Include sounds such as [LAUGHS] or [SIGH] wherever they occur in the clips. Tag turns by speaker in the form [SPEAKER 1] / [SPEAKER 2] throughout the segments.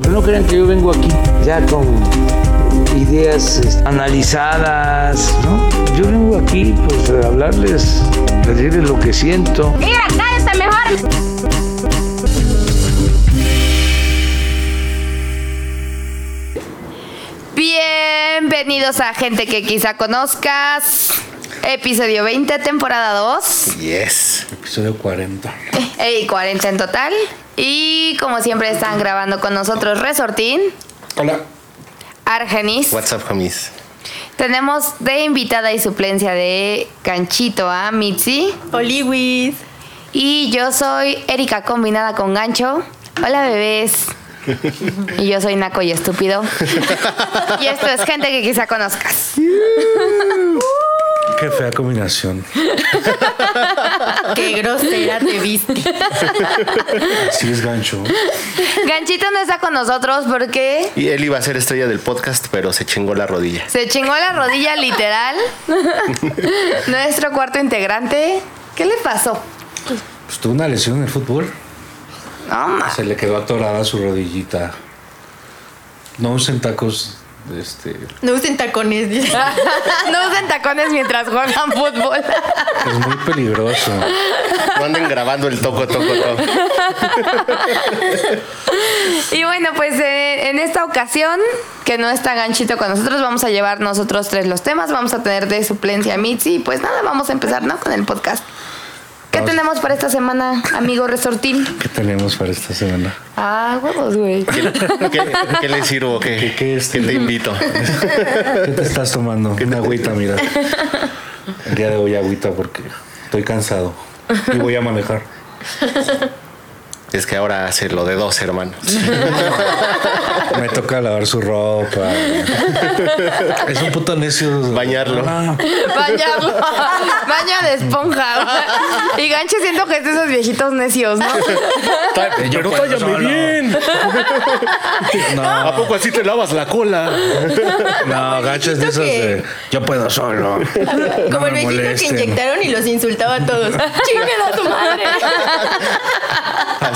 [SPEAKER 1] Pero no crean que yo vengo aquí ya con ideas este, analizadas, ¿no? Yo vengo aquí pues a hablarles, a decirles lo que siento.
[SPEAKER 2] Mira, cállate mejor. Bienvenidos a gente que quizá conozcas. Episodio 20, temporada 2.
[SPEAKER 3] Yes.
[SPEAKER 4] Episodio 40.
[SPEAKER 2] Y 40 en total. Y como siempre están grabando con nosotros Resortín,
[SPEAKER 4] Hola.
[SPEAKER 2] Argenis.
[SPEAKER 3] What's up, homies?
[SPEAKER 2] Tenemos de invitada y suplencia de Ganchito a Mitzi.
[SPEAKER 5] Oliwis.
[SPEAKER 2] Y yo soy Erika combinada con Gancho. Hola bebés. Y yo soy Naco y estúpido. [LAUGHS] Y esto es gente que quizá conozcas.
[SPEAKER 4] Qué fea combinación. [LAUGHS]
[SPEAKER 5] Qué grosera te viste.
[SPEAKER 4] Así es gancho.
[SPEAKER 2] Ganchito no está con nosotros porque
[SPEAKER 3] Y él iba a ser estrella del podcast, pero se chingó la rodilla.
[SPEAKER 2] se chingó la rodilla literal. [LAUGHS] Nuestro cuarto integrante. ¿Qué le pasó?
[SPEAKER 4] Pues tuvo una lesión en el fútbol.
[SPEAKER 2] No.
[SPEAKER 4] Se le quedó atorada su rodillita. No usen tacos. Este,
[SPEAKER 5] No usen tacones. [LAUGHS]
[SPEAKER 2] No usen tacones mientras juegan fútbol.
[SPEAKER 4] es muy peligroso.
[SPEAKER 3] No anden grabando el toco, toco, toco.
[SPEAKER 2] Y bueno, pues eh, en esta ocasión, que no está Ganchito con nosotros, vamos a llevar nosotros tres los temas. Vamos a tener de suplencia a Mitzi. Y pues nada, vamos a empezar, ¿no? Con el podcast. ¿Qué tenemos para esta semana, amigo Resortín?
[SPEAKER 4] ¿Qué tenemos para esta semana?
[SPEAKER 2] Ah, huevos, güey.
[SPEAKER 3] ¿Qué, [LAUGHS] qué- qué le sirvo? ¿Qué,
[SPEAKER 4] ¿Qué- qué es?
[SPEAKER 3] ¿Qué te invito? [LAUGHS]
[SPEAKER 4] ¿Qué te estás tomando? Una agüita, mira. [LAUGHS] El día de hoy agüita porque estoy cansado. Y voy a manejar.
[SPEAKER 3] Es que ahora hace lo de dos hermanos.
[SPEAKER 4] Me toca lavar su ropa. Es un puto necio.
[SPEAKER 3] Bañarlo.
[SPEAKER 4] Ah,
[SPEAKER 2] Bañarlo. Baño de esponja. Y Gancho siento que es de esos viejitos necios, ¿no?
[SPEAKER 3] Pero
[SPEAKER 4] solo.
[SPEAKER 3] bien.
[SPEAKER 4] no.
[SPEAKER 3] ¿A poco así te lavas la cola?
[SPEAKER 4] No, gacho es de esos de yo puedo solo.
[SPEAKER 5] Como el viejito que inyectaron y los insultaba a todos. [LAUGHS] ¡Chinguen a tu madre!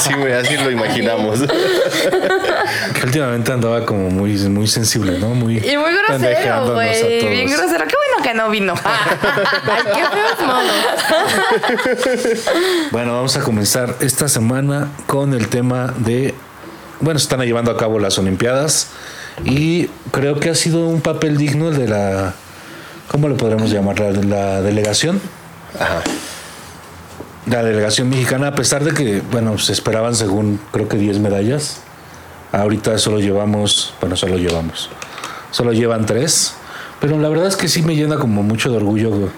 [SPEAKER 3] Así, güey, así lo imaginamos.
[SPEAKER 4] Que [LAUGHS] últimamente andaba como muy, muy sensible, ¿no? Muy
[SPEAKER 2] Y muy grosero, güey.
[SPEAKER 4] todos.
[SPEAKER 2] Bien grosero. Qué bueno que no vino. [LAUGHS]
[SPEAKER 5] Ay, qué feos modos. [LAUGHS]
[SPEAKER 4] Bueno, vamos a comenzar esta semana con el tema de. Bueno, se están llevando a cabo las Olimpiadas y creo que ha sido un papel digno el de la. ¿Cómo le podremos llamar? La, la delegación.
[SPEAKER 3] Ajá.
[SPEAKER 4] La delegación mexicana, a pesar de que, bueno, se esperaban según creo que 10 medallas. Ahorita solo llevamos, bueno, solo llevamos. Solo llevan tres. Pero la verdad es que sí me llena como mucho de orgullo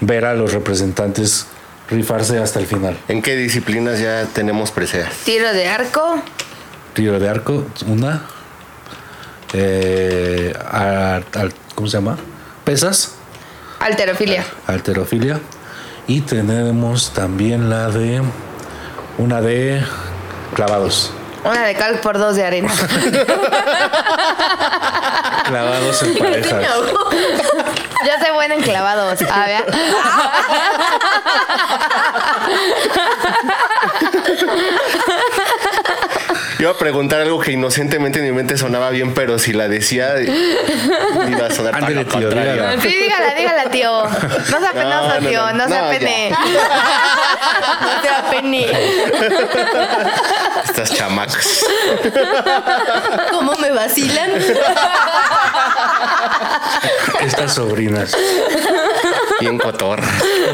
[SPEAKER 4] ver a los representantes rifarse hasta el final.
[SPEAKER 3] ¿En qué disciplinas ya tenemos preseas?
[SPEAKER 2] Tiro de arco.
[SPEAKER 4] Tiro de arco, una. Eh, al- ¿Cómo se llama? Pesas,
[SPEAKER 2] Alterofilia.
[SPEAKER 4] alterofilia. Y tenemos también la de. Una de clavados.
[SPEAKER 2] Una de cal por dos de arena. [LAUGHS]
[SPEAKER 4] Clavados en parejas.
[SPEAKER 2] Yo soy buena en clavados. A ver. [LAUGHS]
[SPEAKER 3] Iba a preguntar algo que inocentemente en mi mente sonaba bien, pero si la decía, iba a sonar
[SPEAKER 4] Ándale, tío,
[SPEAKER 3] contrario.
[SPEAKER 4] dígala.
[SPEAKER 2] Sí, dígala, dígala, tío. No sea penoso,
[SPEAKER 3] no,
[SPEAKER 2] tío.
[SPEAKER 3] no.
[SPEAKER 2] No sea
[SPEAKER 3] No,
[SPEAKER 2] pene. [LAUGHS]
[SPEAKER 5] No te da pene.
[SPEAKER 3] Estas chamacas.
[SPEAKER 5] ¿Cómo me vacilan?
[SPEAKER 4] Estas sobrinas.
[SPEAKER 3] Bien cotor.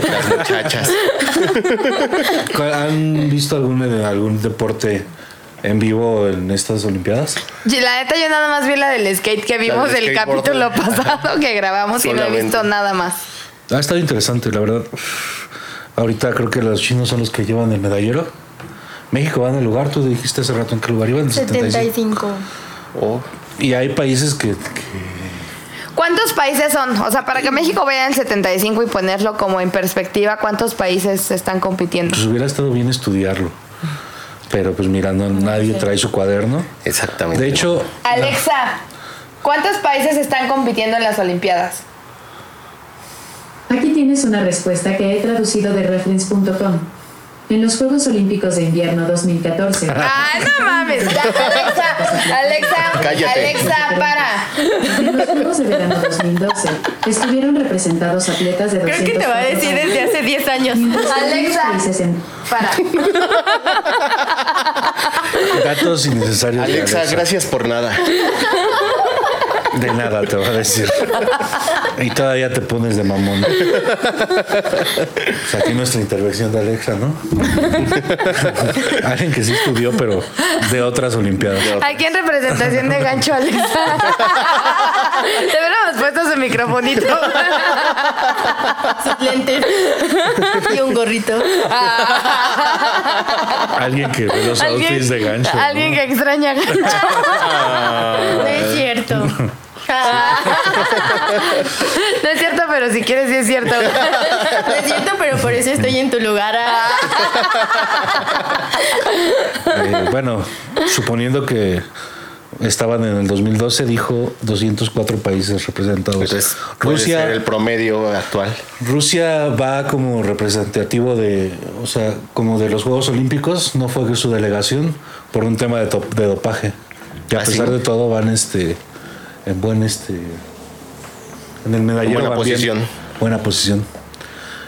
[SPEAKER 3] Las muchachas.
[SPEAKER 4] ¿Cuál- ¿Han visto algún, algún deporte en vivo en estas Olimpiadas?
[SPEAKER 2] Y La neta, yo nada más vi la del skate que vimos
[SPEAKER 3] del
[SPEAKER 2] el capítulo pasado que grabamos y no he visto nada más.
[SPEAKER 4] Ha estado interesante, la verdad. Ahorita creo que los chinos son los que llevan el medallero. México va en el lugar, tú dijiste hace rato en qué lugar iban, en 75.
[SPEAKER 5] 75.
[SPEAKER 3] Oh,
[SPEAKER 4] Y hay países que, que-
[SPEAKER 2] ¿Cuántos países son? O sea, para que México vaya en el 75 y ponerlo como en perspectiva, ¿cuántos países están compitiendo?
[SPEAKER 4] pues hubiera estado bien estudiarlo. Pero pues mira, no, nadie trae su cuaderno.
[SPEAKER 3] exactamente.
[SPEAKER 4] De hecho,
[SPEAKER 2] Alexa, ¿cuántos países están compitiendo en las Olimpiadas?
[SPEAKER 6] Aquí tienes una respuesta que he traducido de reference.com. En los Juegos Olímpicos de Invierno 2014, [LAUGHS]
[SPEAKER 2] Ay, no mames. Ya, Alexa,
[SPEAKER 3] Cállate.
[SPEAKER 2] Alexa, para.
[SPEAKER 6] En los Juegos de Verano 2012 estuvieron representados atletas de
[SPEAKER 5] Creo que te va a
[SPEAKER 6] 204
[SPEAKER 5] decir desde hace 10 años.
[SPEAKER 2] Alexa.
[SPEAKER 6] en-
[SPEAKER 2] Para.
[SPEAKER 4] Datos innecesarios. de
[SPEAKER 3] Alexa, gracias por nada.
[SPEAKER 4] De nada te va a decir. Y todavía te pones de mamón. O sea, aquí nuestra intervención de Alexa, ¿no? Alguien que sí estudió, pero de otras Olimpiadas.
[SPEAKER 2] Aquí en representación de Gancho Alexa. Te hubiéramos puesto su microfonito.
[SPEAKER 5] Sus lentes y un gorrito.
[SPEAKER 4] Alguien que ve los outfits de gancho. ¿no?
[SPEAKER 2] Alguien que extraña a Gancho.
[SPEAKER 5] No es cierto.
[SPEAKER 2] No es cierto, pero si quieres, sí es cierto. [LAUGHS]
[SPEAKER 5] No es cierto, pero por eso estoy en tu lugar. ah. [LAUGHS]
[SPEAKER 4] Eh, bueno, suponiendo que estaban en el 2012, dijo 204 países representados.
[SPEAKER 3] Entonces,
[SPEAKER 4] Rusia,
[SPEAKER 3] ser el promedio actual.
[SPEAKER 4] Rusia va como representativo de, o sea, como de los Juegos Olímpicos, no fue su delegación por un tema de, dopaje. Y a
[SPEAKER 3] ¿Ah,
[SPEAKER 4] pesar
[SPEAKER 3] sí?
[SPEAKER 4] de todo van este en buen este en el medallero
[SPEAKER 3] buena
[SPEAKER 4] bien.
[SPEAKER 3] posición.
[SPEAKER 4] buena posición.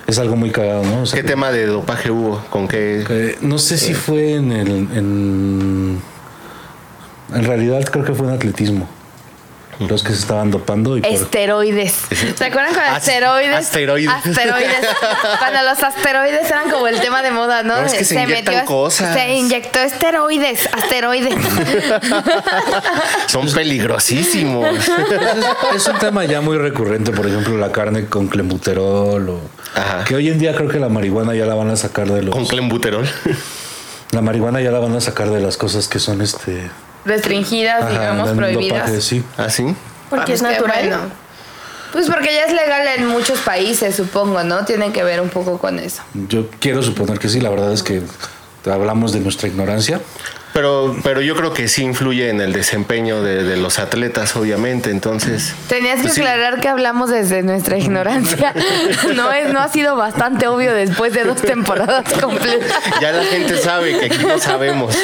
[SPEAKER 4] Es algo muy cagado, ¿no? O sea,
[SPEAKER 3] ¿Qué
[SPEAKER 4] que-
[SPEAKER 3] tema de dopaje hubo? ¿Con qué?
[SPEAKER 4] que no sé si fue en el en en realidad creo que fue en atletismo. Los que se estaban dopando y
[SPEAKER 2] Esteroides. ¿Se acuerdan con
[SPEAKER 3] As-
[SPEAKER 2] asteroides?
[SPEAKER 3] asteroides.
[SPEAKER 2] Asteroides. Cuando los asteroides eran como el tema de moda, ¿no?
[SPEAKER 3] No, es que se inyectan cosas.
[SPEAKER 2] Se inyectó esteroides, asteroides.
[SPEAKER 3] Son peligrosísimos.
[SPEAKER 4] es, es un tema ya muy recurrente, por ejemplo, la carne con clenbuterol o
[SPEAKER 3] Ajá.
[SPEAKER 4] que hoy en día creo que la marihuana ya la van a sacar de los
[SPEAKER 3] Con clenbuterol.
[SPEAKER 4] la marihuana ya la van a sacar de las cosas que son este
[SPEAKER 2] Restringidas,
[SPEAKER 4] ajá,
[SPEAKER 2] digamos, prohibidas.
[SPEAKER 4] sí.
[SPEAKER 3] ¿Ah, sí?
[SPEAKER 5] Porque es natural.
[SPEAKER 2] bueno. Pues porque ya es legal en muchos países, supongo, ¿no? Tiene que ver un poco con eso.
[SPEAKER 4] Yo quiero suponer que sí, la verdad es que hablamos de nuestra ignorancia.
[SPEAKER 3] Pero, pero yo creo que sí influye en el desempeño de, de los atletas, obviamente. Entonces,
[SPEAKER 2] Tenías que
[SPEAKER 3] Pues sí.
[SPEAKER 2] aclarar que hablamos desde nuestra ignorancia. [LAUGHS] No es, no ha sido bastante obvio después de dos temporadas completas.
[SPEAKER 3] ya la gente sabe que aquí no sabemos.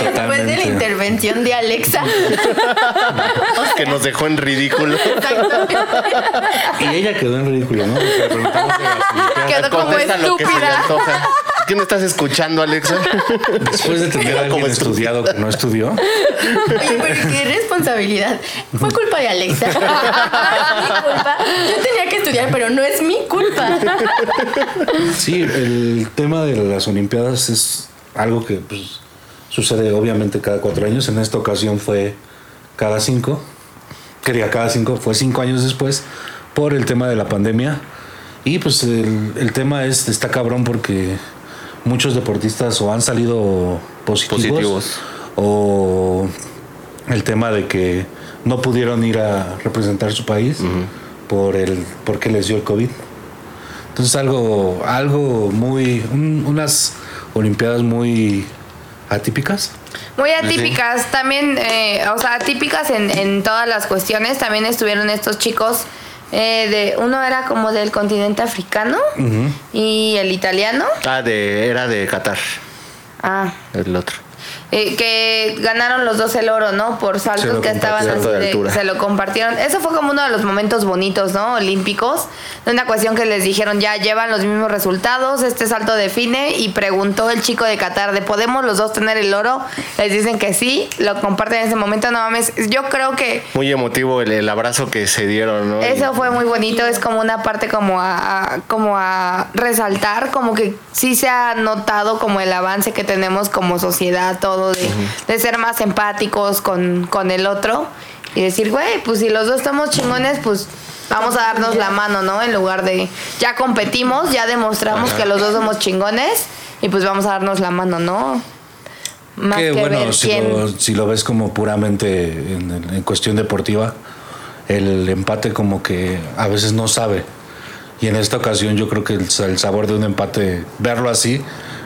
[SPEAKER 5] Después de la intervención de Alexa. [LAUGHS]
[SPEAKER 3] que nos dejó en ridículo.
[SPEAKER 4] Y ella quedó en ridículo, ¿no?
[SPEAKER 2] Quedó como
[SPEAKER 3] Contesta lo que se le
[SPEAKER 2] estúpida.
[SPEAKER 3] ¿Qué me estás escuchando, Alexa? [LAUGHS]
[SPEAKER 4] Después de tener a
[SPEAKER 3] Como
[SPEAKER 4] alguien estudiado que no estudió,
[SPEAKER 5] Oye, pero qué responsabilidad. Fue culpa de Alexa. [LAUGHS] Mi culpa. Yo tenía que estudiar, pero no es mi culpa.
[SPEAKER 4] Sí, el tema de las Olimpiadas es algo que pues, sucede obviamente cada cuatro años. En esta ocasión fue cada cinco. Quería cada cinco, fue cinco años después por el tema de la pandemia. Y pues el, el tema es, está cabrón porque muchos deportistas o han salido positivos,
[SPEAKER 3] Positivos.
[SPEAKER 4] o el tema de que no pudieron ir a representar su país por el porque les dio el COVID. Entonces algo, algo muy, un- unas olimpiadas muy atípicas.
[SPEAKER 2] Muy atípicas, también, eh, o sea, atípicas en, en todas las cuestiones. También estuvieron estos chicos eh, de, uno era como del continente africano y el italiano.
[SPEAKER 3] Ah, de, era de Qatar,
[SPEAKER 2] Ah,
[SPEAKER 3] el otro.
[SPEAKER 2] Eh, que ganaron los dos el oro, ¿no? Por saltos que estaban así
[SPEAKER 3] de
[SPEAKER 2] de- se lo compartieron. Eso fue como uno de los momentos bonitos, ¿no? Olímpicos. De una cuestión que les dijeron, ya llevan los mismos resultados, este salto define. Y preguntó el chico de Qatar, ¿de podemos los dos tener el oro? Les dicen que sí, lo comparten en ese momento. No mames, yo creo que
[SPEAKER 3] Muy emotivo el, el abrazo que se dieron, ¿no?
[SPEAKER 2] eso fue muy bonito, es como una parte como a, a- como a resaltar, como que sí se ha notado como el avance que tenemos como sociedad, todo de, de ser más empáticos con, con el otro y decir, güey, pues si los dos estamos chingones, pues vamos a darnos la mano, ¿no? En lugar de ya competimos, ya demostramos que los dos somos chingones y pues vamos a darnos la mano, ¿no? Más
[SPEAKER 4] que
[SPEAKER 2] que,
[SPEAKER 4] bueno,
[SPEAKER 2] ver
[SPEAKER 4] si
[SPEAKER 2] quién.
[SPEAKER 4] lo, si lo ves como puramente en, en cuestión deportiva, el empate como que a veces no sabe. Y en esta ocasión yo creo que el, el sabor de un empate, verlo así,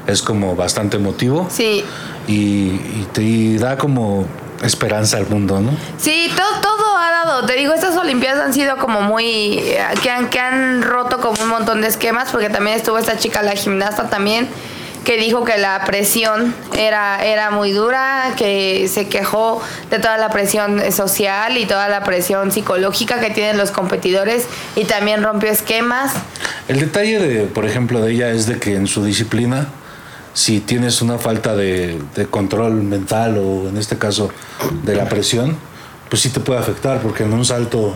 [SPEAKER 4] es como bastante emotivo
[SPEAKER 2] Sí,
[SPEAKER 4] y, y te y da como esperanza al mundo, ¿no?
[SPEAKER 2] Sí, todo, todo ha dado. Te digo, estas Olimpiadas han sido como muy. eh, que han, que han roto como un montón de esquemas, porque también estuvo esta chica, la gimnasta también, que dijo que la presión era, era muy dura, que se quejó de toda la presión social y toda la presión psicológica que tienen los competidores y también rompió esquemas.
[SPEAKER 4] El detalle de, por ejemplo, de ella es de que en su disciplina, si tienes una falta de, de control mental o en este caso de la presión, pues sí te puede afectar porque en un salto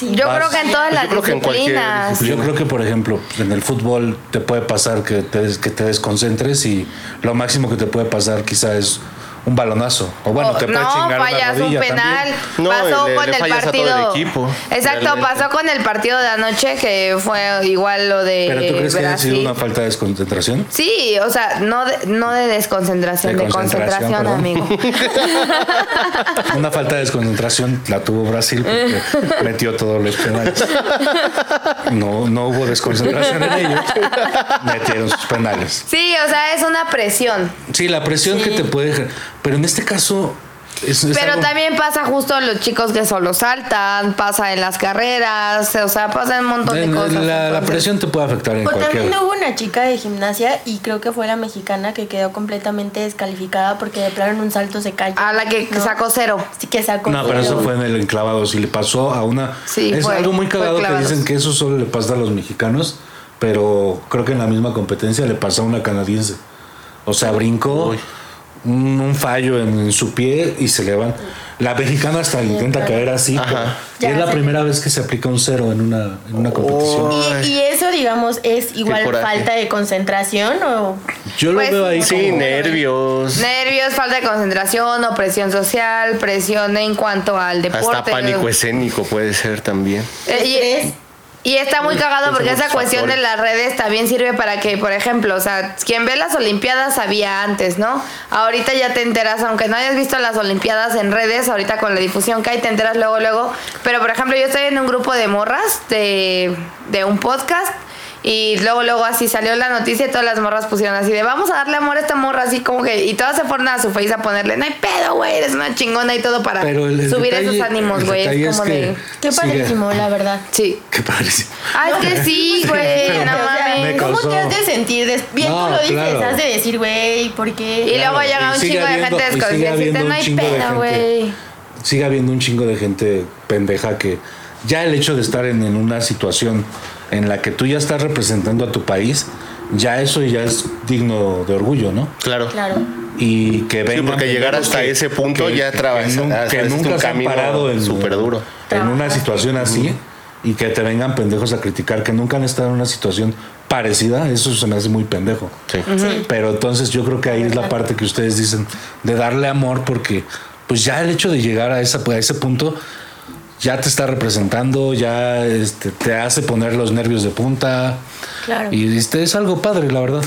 [SPEAKER 2] Yo
[SPEAKER 4] Vas-
[SPEAKER 2] creo que en todas
[SPEAKER 3] Yo
[SPEAKER 2] las
[SPEAKER 3] creo que en cualquier
[SPEAKER 2] disciplinas.
[SPEAKER 4] Yo creo que, por ejemplo, en el fútbol te puede pasar que te, des- que te desconcentres y lo máximo que te puede pasar quizá es un balonazo. O bueno, te puede
[SPEAKER 2] no,
[SPEAKER 4] chingar una
[SPEAKER 2] fallas un penal.
[SPEAKER 4] también.
[SPEAKER 3] No,
[SPEAKER 2] pasó
[SPEAKER 3] le-
[SPEAKER 2] con
[SPEAKER 3] le
[SPEAKER 2] el
[SPEAKER 3] fallas a todo el
[SPEAKER 2] partido.
[SPEAKER 3] equipo,
[SPEAKER 2] Exacto,
[SPEAKER 3] realmente.
[SPEAKER 2] pasó con el partido de anoche que fue igual lo de
[SPEAKER 4] Pero tú crees que haya
[SPEAKER 2] Brasil.
[SPEAKER 4] sido una falta de desconcentración?
[SPEAKER 2] Sí, o sea, no de, no de desconcentración,
[SPEAKER 4] De
[SPEAKER 2] de,
[SPEAKER 4] concentración,
[SPEAKER 2] concentración, amigo. [LAUGHS]
[SPEAKER 4] Una falta de desconcentración la tuvo Brasil porque [LAUGHS] metió todos los penales. No, no hubo desconcentración en ellos. [LAUGHS] Metieron sus penales.
[SPEAKER 2] Sí, o sea, es una presión.
[SPEAKER 4] Sí, la presión que te puede... Pero en este caso... Es, es
[SPEAKER 2] Pero
[SPEAKER 4] algo-
[SPEAKER 2] también pasa justo en los chicos que solo saltan, pasa en las carreras, o sea, pasa en un montón de cosas.
[SPEAKER 4] la, presión te puede afectar en
[SPEAKER 5] Pues
[SPEAKER 4] cualquier...
[SPEAKER 5] también hubo una chica de gimnasia y creo que fue la mexicana que quedó completamente descalificada porque de plano en un salto se cayó.
[SPEAKER 2] A la que
[SPEAKER 5] ¿no?
[SPEAKER 2] sacó cero.
[SPEAKER 5] Sí, que sacó
[SPEAKER 4] No, pero eso fue en el enclavado. Si le pasó a una.
[SPEAKER 2] Sí,
[SPEAKER 4] es
[SPEAKER 2] fue-
[SPEAKER 4] algo muy cagado que dicen que eso solo le pasa a los mexicanos, pero creo que en la misma competencia le pasó a una canadiense. O sea, brincó un, un fallo en, en su pie y se le van. La mexicana hasta intenta caer así. Es la
[SPEAKER 5] sé.
[SPEAKER 4] primera vez que se aplica un cero en una, en una competición.
[SPEAKER 5] Y, y eso, digamos, es igual falta de concentración o...
[SPEAKER 4] Yo lo
[SPEAKER 2] Pues,
[SPEAKER 4] veo ahí
[SPEAKER 3] Sí,
[SPEAKER 4] como-
[SPEAKER 3] nervios.
[SPEAKER 2] Nervios, falta de concentración, o presión social, presión en cuanto al deporte.
[SPEAKER 3] Hasta pánico escénico puede ser también.
[SPEAKER 2] Eh, y-. Y está muy cagado porque esa cuestión de las redes también sirve para que, por ejemplo, o sea, quien ve las Olimpiadas sabía antes, ¿no? Ahorita ya te enteras, aunque no hayas visto las Olimpiadas en redes, ahorita con la difusión que hay, te enteras luego, luego. Pero, por ejemplo, yo estoy en un grupo de morras de, de un podcast. Y luego, luego así salió la noticia y todas las morras pusieron así de vamos a darle amor a esta morra, así como que, y todas se fueron a su face a ponerle, no hay pedo, güey, eres una chingona y todo para
[SPEAKER 4] Pero el- el
[SPEAKER 2] subir
[SPEAKER 4] detalle-
[SPEAKER 2] esos ánimos, güey. Es
[SPEAKER 4] es
[SPEAKER 2] como
[SPEAKER 4] que-
[SPEAKER 2] de.
[SPEAKER 5] Qué padrísimo, la verdad.
[SPEAKER 2] Sí.
[SPEAKER 4] Qué padrísimo.
[SPEAKER 2] Ah, es que sí, güey, no
[SPEAKER 5] O sea,
[SPEAKER 2] mames.
[SPEAKER 4] Me
[SPEAKER 5] ¿Cómo te has de sentir? Bien
[SPEAKER 4] No,
[SPEAKER 5] tú lo dices,
[SPEAKER 4] claro.
[SPEAKER 5] has de decir, güey, ¿por qué?
[SPEAKER 2] Y luego llega un chingo de gente
[SPEAKER 4] un
[SPEAKER 2] no hay pedo, güey.
[SPEAKER 4] sigue habiendo un chingo de gente pendeja que ya el hecho de estar en, en una situación en la que tú ya estás representando a tu país, ya eso ya es digno de orgullo, ¿no?
[SPEAKER 3] Claro.
[SPEAKER 5] Claro.
[SPEAKER 4] Y que vengan
[SPEAKER 3] porque llegar hasta ese punto ya trabas-
[SPEAKER 4] nun-
[SPEAKER 3] has-
[SPEAKER 4] que
[SPEAKER 3] has
[SPEAKER 4] nunca
[SPEAKER 3] un
[SPEAKER 4] se han parado en
[SPEAKER 3] súper duro.
[SPEAKER 4] en una situación así y que te vengan pendejos a criticar que nunca han estado en una situación parecida, eso se me hace muy pendejo.
[SPEAKER 3] Sí.
[SPEAKER 4] Pero entonces yo creo que ahí es la parte que ustedes dicen de darle amor porque pues ya el hecho de llegar a, esa, a ese punto ya te está representando, ya este, te hace poner los nervios de punta
[SPEAKER 5] Claro.
[SPEAKER 4] y este, es algo padre, la verdad.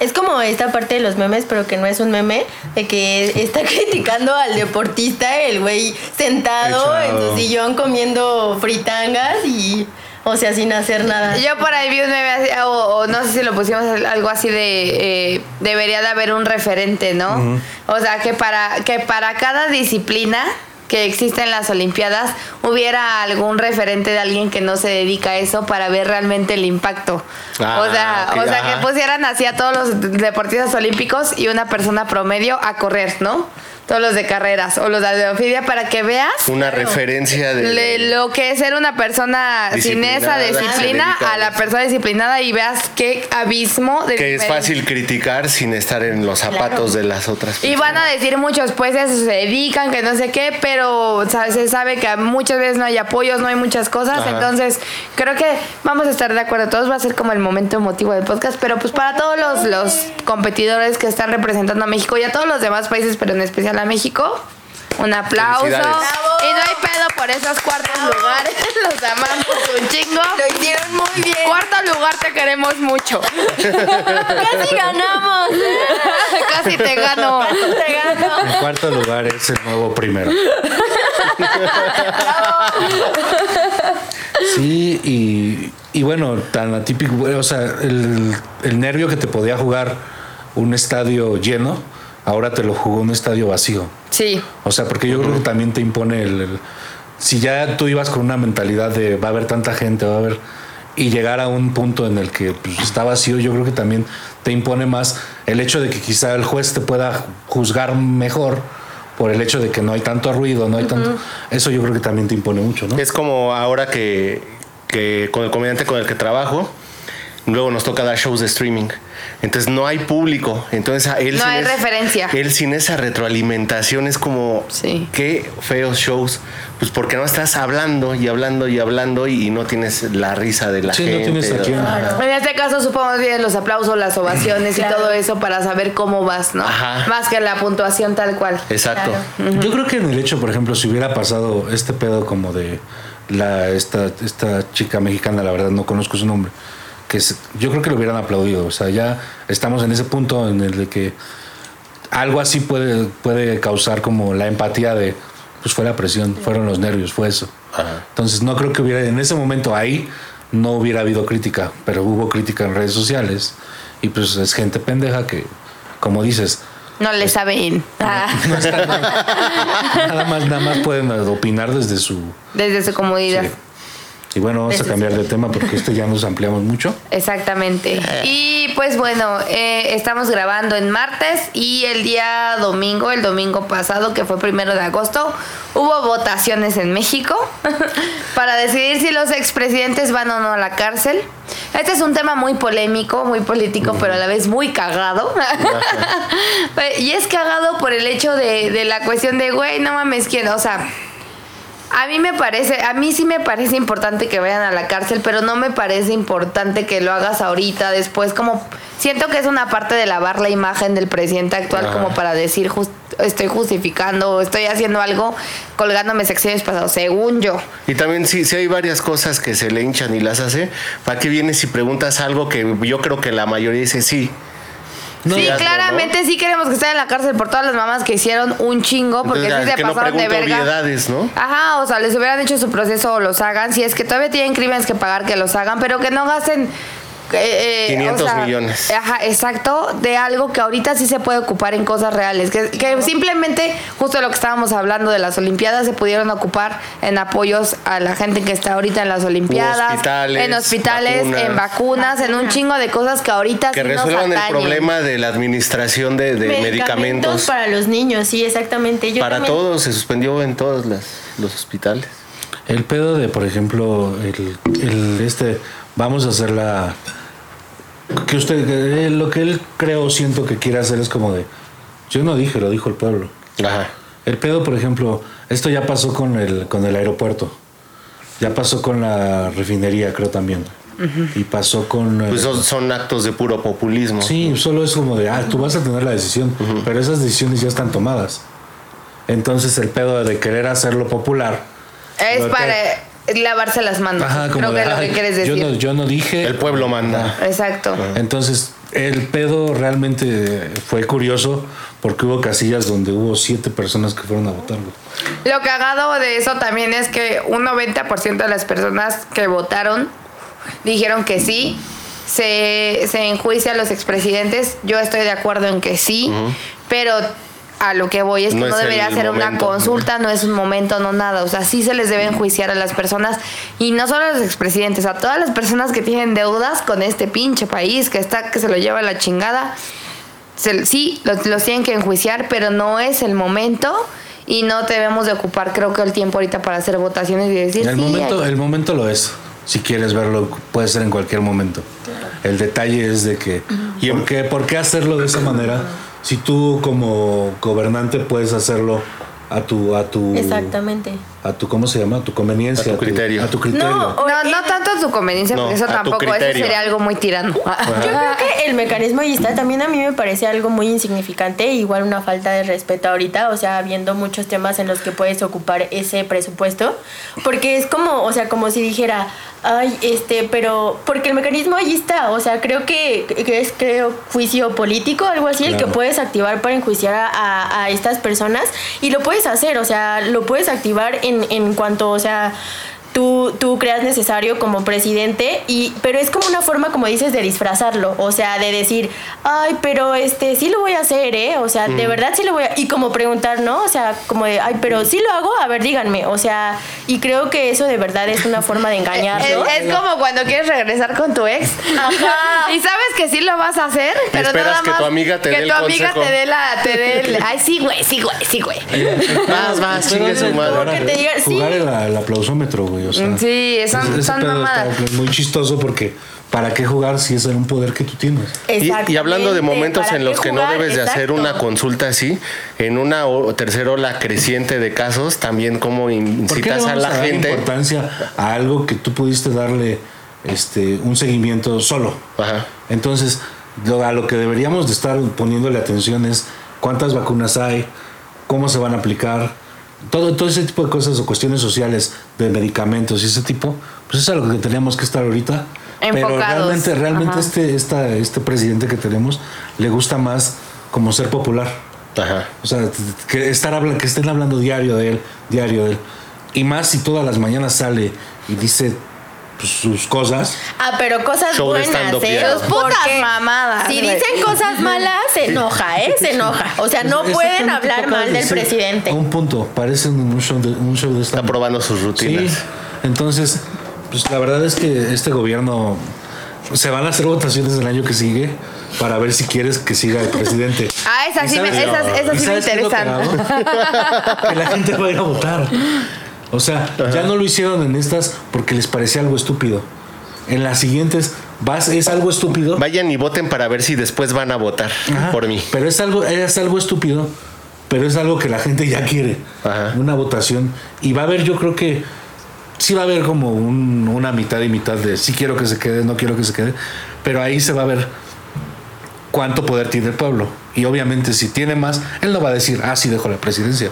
[SPEAKER 5] Es como esta parte de los memes, pero que no es un meme, de que está [LAUGHS] criticando al deportista, el güey sentado en su sillón comiendo fritangas y, o sea, sin hacer nada.
[SPEAKER 2] Yo por ahí vi un meme así, o, o no sé si lo pusimos algo así de eh, debería de haber un referente, ¿no? O sea, que para, que para cada disciplina que existe en las Olimpiadas hubiera algún referente de alguien que no se dedica a eso para ver realmente el impacto.
[SPEAKER 3] Ah,
[SPEAKER 2] o sea,
[SPEAKER 3] ok,
[SPEAKER 2] o sea
[SPEAKER 3] ajá.
[SPEAKER 2] que pusieran así a todos los deportistas olímpicos y una persona promedio a correr, ¿no? Todos los de carreras o los de halterofilia para que veas
[SPEAKER 3] Una referencia de.
[SPEAKER 2] le- lo que es ser una persona sin esa disciplina
[SPEAKER 3] a
[SPEAKER 2] la persona disciplinada y veas qué abismo de
[SPEAKER 3] que es fácil criticar sin estar en los zapatos de las otras.
[SPEAKER 2] Y van a decir muchos, pues eso se dedican, que no sé qué, pero ¿sabes? se sabe que muchas veces no hay apoyos, no hay muchas cosas.
[SPEAKER 3] Ajá.
[SPEAKER 2] Entonces, creo que vamos a estar de acuerdo todos. Va a ser como el momento emotivo del podcast, pero pues para todos los, los competidores que están representando a México y a todos los demás países, pero en especial a México, un aplauso. Y no hay pedo por esos cuartos lugares. [LAUGHS] Los amamos un chingo.
[SPEAKER 5] Lo hicieron muy bien.
[SPEAKER 2] Cuarto lugar te queremos mucho. [LAUGHS]
[SPEAKER 5] Casi ganamos. [LAUGHS]
[SPEAKER 2] Casi te gano.
[SPEAKER 5] Te gano.
[SPEAKER 4] En cuarto lugar es el nuevo primero. Sí, y, y bueno, tan atípico, o sea, el, el nervio que te podía jugar un estadio lleno, ahora te lo jugó un estadio vacío.
[SPEAKER 2] Sí.
[SPEAKER 4] O sea, porque yo creo que también te impone el, el- Si ya tú ibas con una mentalidad de va a haber tanta gente, va a haber. Y llegar a un punto en el que pues, está vacío, yo creo que también te impone más el hecho de que quizá el juez te pueda juzgar mejor por el hecho de que no hay tanto ruido, no hay tanto... Eso yo creo que también te impone mucho, ¿no?
[SPEAKER 3] Es como ahora que, que con el comediante con el que trabajo, luego nos toca dar shows de streaming. Entonces no hay público. Entonces a él
[SPEAKER 2] No
[SPEAKER 3] sin
[SPEAKER 2] hay
[SPEAKER 3] es-
[SPEAKER 2] referencia.
[SPEAKER 3] Él sin esa retroalimentación es como
[SPEAKER 2] Sí.
[SPEAKER 3] qué feos shows. Pues porque no estás hablando y hablando y hablando y no tienes la risa de la
[SPEAKER 4] Sí, no
[SPEAKER 3] gente.
[SPEAKER 4] tienes a quién.
[SPEAKER 2] En este caso, supongo bien los aplausos, las ovaciones y todo eso para saber cómo vas, ¿no?
[SPEAKER 3] Ajá.
[SPEAKER 2] Más que la puntuación tal cual.
[SPEAKER 3] Exacto.
[SPEAKER 4] Yo creo que en el hecho, por ejemplo, si hubiera pasado este pedo como de la esta, esta chica mexicana, la verdad no conozco su nombre, que yo creo que lo hubieran aplaudido. O sea, ya estamos en ese punto en el de que algo así puede, puede causar como la empatía de, pues fue la presión, fueron los nervios, fue eso. Entonces no creo que hubiera, en ese momento ahí no hubiera habido crítica, pero hubo crítica en redes sociales y pues es gente pendeja que, como dices,
[SPEAKER 2] No le saben. Ah, [LAUGHS]
[SPEAKER 4] nada más, nada más pueden opinar desde su...
[SPEAKER 2] desde su comodidad.
[SPEAKER 4] Sí. Y bueno, vamos a cambiar de tema porque este ya nos ampliamos mucho. [LAUGHS]
[SPEAKER 2] Exactamente. Y pues bueno, eh, estamos grabando en martes y el día domingo, el domingo pasado, que fue primero de agosto, hubo votaciones en México [LAUGHS] para decidir si los expresidentes van o no a la cárcel. Este es un tema muy polémico, muy político, pero a la vez muy cagado. [LAUGHS] y es cagado por el hecho de, de la cuestión de, güey, no mames, ¿quién? O sea, a mí me parece, a mí sí me parece importante que vayan a la cárcel, pero no me parece importante que lo hagas ahorita, después, como siento que es una parte de lavar la imagen del presidente actual
[SPEAKER 3] Ajá.
[SPEAKER 2] como para decir estoy justificando estoy haciendo algo colgándome secciones pasados, según yo.
[SPEAKER 3] Y también si, si hay varias cosas que se le hinchan y las hace, ¿para qué vienes si preguntas algo que yo creo que la mayoría dice sí?
[SPEAKER 2] Sí, claramente sí queremos que estén en la cárcel por todas las mamás que hicieron un chingo, porque
[SPEAKER 3] Entonces,
[SPEAKER 2] sí se
[SPEAKER 3] que no
[SPEAKER 2] pasaron de verga.
[SPEAKER 3] ¿no?
[SPEAKER 2] Ajá, o sea, les hubieran hecho su proceso o los hagan. Si es que todavía tienen crímenes que pagar, que los hagan, pero que no gasten. Eh, eh,
[SPEAKER 3] 500 millones.
[SPEAKER 2] Ajá, exacto, de algo que ahorita sí se puede ocupar en cosas reales. Que, que simplemente, justo lo que estábamos hablando de las Olimpiadas, se pudieron ocupar en apoyos a la gente que está ahorita en las Olimpiadas,
[SPEAKER 3] hospitales,
[SPEAKER 2] en hospitales,
[SPEAKER 3] vacunas.
[SPEAKER 2] en vacunas, en un chingo de cosas que ahorita
[SPEAKER 3] Que
[SPEAKER 2] sí nos
[SPEAKER 3] resuelvan el
[SPEAKER 2] atañen.
[SPEAKER 3] problema de la administración de, de medicamentos.
[SPEAKER 5] para los niños, sí, exactamente. Yo
[SPEAKER 3] Para
[SPEAKER 5] también-
[SPEAKER 3] todos, se suspendió en todos las- los hospitales.
[SPEAKER 4] El pedo de, por ejemplo, el, el este, vamos a hacer la... Que usted, que él- lo que él creo, siento que quiere hacer es como de... Yo no dije, lo dijo el pueblo.
[SPEAKER 3] Ajá.
[SPEAKER 4] El pedo, por ejemplo, esto ya pasó con el, con el aeropuerto. Ya pasó con la refinería, creo también. Y pasó con... eh,
[SPEAKER 3] Pues son, son actos de puro populismo.
[SPEAKER 4] Sí, solo es como de, ah, tú vas a tener la decisión, pero esas decisiones ya están tomadas. Entonces el pedo de querer hacerlo popular.
[SPEAKER 2] Es
[SPEAKER 4] que-
[SPEAKER 2] para lavarse las manos.
[SPEAKER 4] Ajá, como
[SPEAKER 2] Creo
[SPEAKER 4] de,
[SPEAKER 2] que es lo
[SPEAKER 4] "Ay,
[SPEAKER 2] que quieres
[SPEAKER 4] yo
[SPEAKER 2] decir.
[SPEAKER 4] no, yo no dije.
[SPEAKER 3] El pueblo manda.
[SPEAKER 2] Exacto.
[SPEAKER 4] Entonces, el pedo realmente fue curioso porque hubo casillas donde hubo siete personas que fueron a votar.
[SPEAKER 2] Lo cagado de eso también es que un 90% de las personas que votaron dijeron que sí. Se, se enjuicia a los expresidentes. Yo estoy de acuerdo en que sí. Pero a lo que voy es que
[SPEAKER 3] No
[SPEAKER 2] no,
[SPEAKER 3] es
[SPEAKER 2] debería ser una consulta, no es un momento, no nada. O sea, sí se les debe enjuiciar a las personas. Y no solo a los expresidentes, a todas las personas que tienen deudas con este pinche país que está, que se lo lleva a la chingada. Se- sí, los, los tienen que enjuiciar, pero no es el momento y no debemos de ocupar, creo que el tiempo ahorita para hacer votaciones y decir
[SPEAKER 4] el,
[SPEAKER 2] sí,
[SPEAKER 4] momento,
[SPEAKER 2] hay-
[SPEAKER 4] el momento lo es. Si quieres verlo, puede ser en cualquier momento. El detalle es de que, ¿y por qué, por qué hacerlo de esa manera? Si tú como gobernante puedes hacerlo a tu, a tu,
[SPEAKER 5] Exactamente.
[SPEAKER 4] a tu, ¿cómo se llama? A tu conveniencia,
[SPEAKER 3] A tu criterio.
[SPEAKER 4] a tu criterio.
[SPEAKER 5] No,
[SPEAKER 2] no, tanto su conveniencia,
[SPEAKER 3] No,
[SPEAKER 2] porque eso
[SPEAKER 3] a tu
[SPEAKER 2] tampoco, eso sería algo muy tirano.
[SPEAKER 5] Yo creo que el mecanismo ahí está. También a mí me parece algo muy insignificante, igual una falta de respeto ahorita, o sea, viendo muchos temas en los que puedes ocupar ese presupuesto, porque es como, o sea, como si dijera, ay, este, pero, porque el mecanismo ahí está, o sea, creo que, que es, creo, juicio político, algo así, el que puedes activar para enjuiciar a, a- a estas personas, y lo puedes hacer, o sea, lo puedes activar en, en cuanto, o sea, tú, tú creas necesario como presidente y pero es como una forma como dices de disfrazarlo o sea de decir ay pero este sí lo voy a hacer eh o sea de verdad sí lo voy a y como preguntar no o sea como de ay pero sí lo hago a ver díganme o sea Y creo que eso de verdad es una forma de [LAUGHS] engañarlo.
[SPEAKER 2] Es, es como cuando quieres regresar con tu ex.
[SPEAKER 5] Ajá. [LAUGHS]
[SPEAKER 2] Y sabes que sí lo vas a hacer, pero
[SPEAKER 3] esperas
[SPEAKER 2] nada
[SPEAKER 3] que
[SPEAKER 2] más
[SPEAKER 3] tu amiga te
[SPEAKER 2] que
[SPEAKER 3] dé el
[SPEAKER 2] tu amiga
[SPEAKER 3] consejo.
[SPEAKER 2] te dé la te dé el, [LAUGHS] ay sí, güey, sí, güey, sí, güey.
[SPEAKER 3] Vas, vas, chingue su madre.
[SPEAKER 5] Como que te diga, sí.
[SPEAKER 4] Jugar el, el aplausómetro, güey. O sea,
[SPEAKER 2] Sí, son,
[SPEAKER 4] ese- ese
[SPEAKER 2] son
[SPEAKER 4] pedo
[SPEAKER 2] mamadas.
[SPEAKER 4] está muy chistoso porque ¿para qué jugar si es un poder que tú tienes?
[SPEAKER 3] Y, y hablando de momentos
[SPEAKER 5] ¿para
[SPEAKER 3] en los que no
[SPEAKER 5] jugar?
[SPEAKER 3] debes de hacer
[SPEAKER 5] Exacto.
[SPEAKER 3] una consulta así, en una o- tercera ola creciente de casos, también como
[SPEAKER 4] ¿Por qué le
[SPEAKER 3] incitas a la
[SPEAKER 4] a dar
[SPEAKER 3] gente.
[SPEAKER 4] importancia a algo que tú pudiste darle este un seguimiento solo?
[SPEAKER 3] Ajá.
[SPEAKER 4] Entonces, lo- a lo que deberíamos de estar poniéndole atención es cuántas vacunas hay, cómo se van a aplicar, todo, todo ese tipo de cosas o cuestiones sociales de medicamentos y ese tipo, pues es a lo que tenemos que estar ahorita. Pero
[SPEAKER 2] Enfocados.
[SPEAKER 4] realmente, realmente
[SPEAKER 2] Ajá.
[SPEAKER 4] este, esta, este presidente que tenemos le gusta más como ser popular.
[SPEAKER 3] Ajá.
[SPEAKER 4] O sea, que, estar habla- que estén hablando diario de él, diario de él. Y más si todas las mañanas sale y dice pues, sus cosas.
[SPEAKER 5] Ah, pero cosas
[SPEAKER 3] Show
[SPEAKER 5] buenas, ¿eh?
[SPEAKER 2] Sus putas mamadas,
[SPEAKER 5] Si dicen cosas malas, se enoja, ¿eh? Se enoja. O sea, no pueden hablar mal del
[SPEAKER 4] decir
[SPEAKER 5] presidente.
[SPEAKER 4] A un punto, parecen un show de, un show de
[SPEAKER 3] Está
[SPEAKER 4] stand-up.
[SPEAKER 3] probando sus rutinas.
[SPEAKER 4] Sí, entonces, pues la verdad es que este gobierno se van a hacer votaciones el año que sigue para ver si quieres que siga el presidente.
[SPEAKER 2] Ah, esas
[SPEAKER 4] ¿Y
[SPEAKER 2] sí me, esas, esas
[SPEAKER 4] ¿y
[SPEAKER 2] sí me interesan.
[SPEAKER 4] que la gente va a ir a votar. O sea, ya no lo hicieron en estas porque les parecía algo estúpido. En las siguientes vas es algo estúpido.
[SPEAKER 3] Vayan y voten para ver si después van a votar
[SPEAKER 4] Ajá,
[SPEAKER 3] por mí.
[SPEAKER 4] Pero es algo, es algo estúpido, pero es algo que la gente ya quiere.
[SPEAKER 3] Ajá.
[SPEAKER 4] Una votación. Y va a haber, yo creo que sí va a haber como un- una mitad y mitad de sí quiero que se quede, no quiero que se quede. Pero ahí se va a ver cuánto poder tiene el pueblo. Y obviamente si tiene más, él no va a decir, ah, sí dejo la presidencia.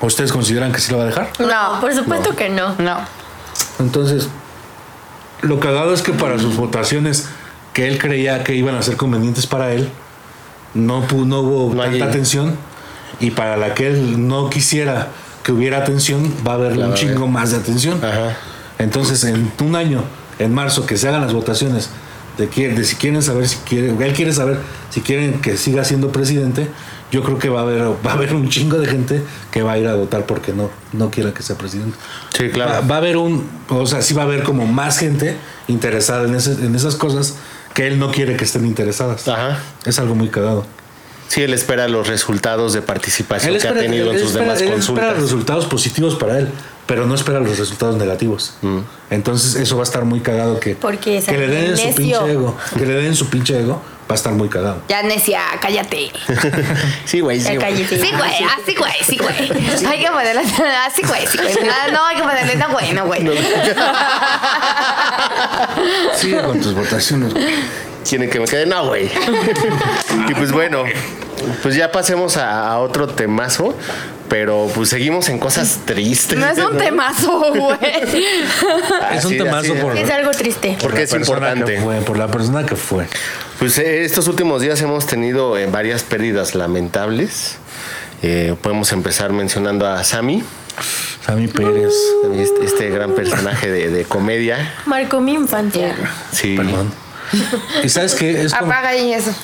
[SPEAKER 4] ¿Ustedes consideran que sí lo va a dejar?
[SPEAKER 5] No, por supuesto que no.
[SPEAKER 2] No.
[SPEAKER 4] Entonces, lo cagado es que para sus votaciones que él creía que iban a ser convenientes para él, no, no hubo
[SPEAKER 3] No
[SPEAKER 4] tanta atención. Y para la que él no quisiera que hubiera atención, va a haber
[SPEAKER 3] La va
[SPEAKER 4] un
[SPEAKER 3] a
[SPEAKER 4] chingo más de atención.
[SPEAKER 3] Ajá.
[SPEAKER 4] Entonces, en un año, en marzo, que se hagan las votaciones de, de si quieren saber si quieren, él quiere saber si quieren que siga siendo presidente, yo creo que va a haber, va a haber un chingo de gente que va a ir a votar porque no, no quiera que sea presidente.
[SPEAKER 3] Sí, claro.
[SPEAKER 4] Va, va a haber un, o sea, sí va a haber como más gente interesada en, ese- en esas cosas que él no quiere que estén interesadas.
[SPEAKER 3] Ajá.
[SPEAKER 4] Es algo muy cagado.
[SPEAKER 3] Sí, él espera los resultados de participación que ha tenido en sus
[SPEAKER 4] espera-
[SPEAKER 3] demás
[SPEAKER 4] él espera
[SPEAKER 3] consultas.
[SPEAKER 4] resultados positivos para él, pero no espera los resultados negativos.
[SPEAKER 3] Mm.
[SPEAKER 4] Entonces eso va a estar muy cagado que,
[SPEAKER 5] Porque
[SPEAKER 4] que le den en su pinche ego, que le den su pinche ego, a estar muy cagado.
[SPEAKER 2] Ya necia, cállate.
[SPEAKER 3] Sí, güey, sí. Güey.
[SPEAKER 2] Sí, güey, así, güey, sí, güey. Hay que ponerle así, güey, sí, güey. Ah, No, hay que ponerle no, güey, no, güey.
[SPEAKER 4] Sigue [LAUGHS] con tus votaciones.
[SPEAKER 3] Quieren que me quede, no, güey. [LAUGHS] y pues bueno, pues ya pasemos a, a otro temazo, pero pues seguimos en cosas tristes.
[SPEAKER 2] No es un [LAUGHS] temazo, güey.
[SPEAKER 4] Es un temazo por,
[SPEAKER 5] Es algo triste.
[SPEAKER 3] Porque es importante.
[SPEAKER 4] fue, por la persona que fue.
[SPEAKER 3] Pues eh, estos últimos días hemos tenido eh, varias pérdidas lamentables. Eh, podemos empezar mencionando a Sammy,
[SPEAKER 4] Sammy Pérez.
[SPEAKER 3] este, este gran personaje de, de comedia.
[SPEAKER 5] Marcó mi infancia.
[SPEAKER 3] Sí.
[SPEAKER 4] Perdón. ¿Y sabes qué? Es,
[SPEAKER 2] Apaga ahí eso.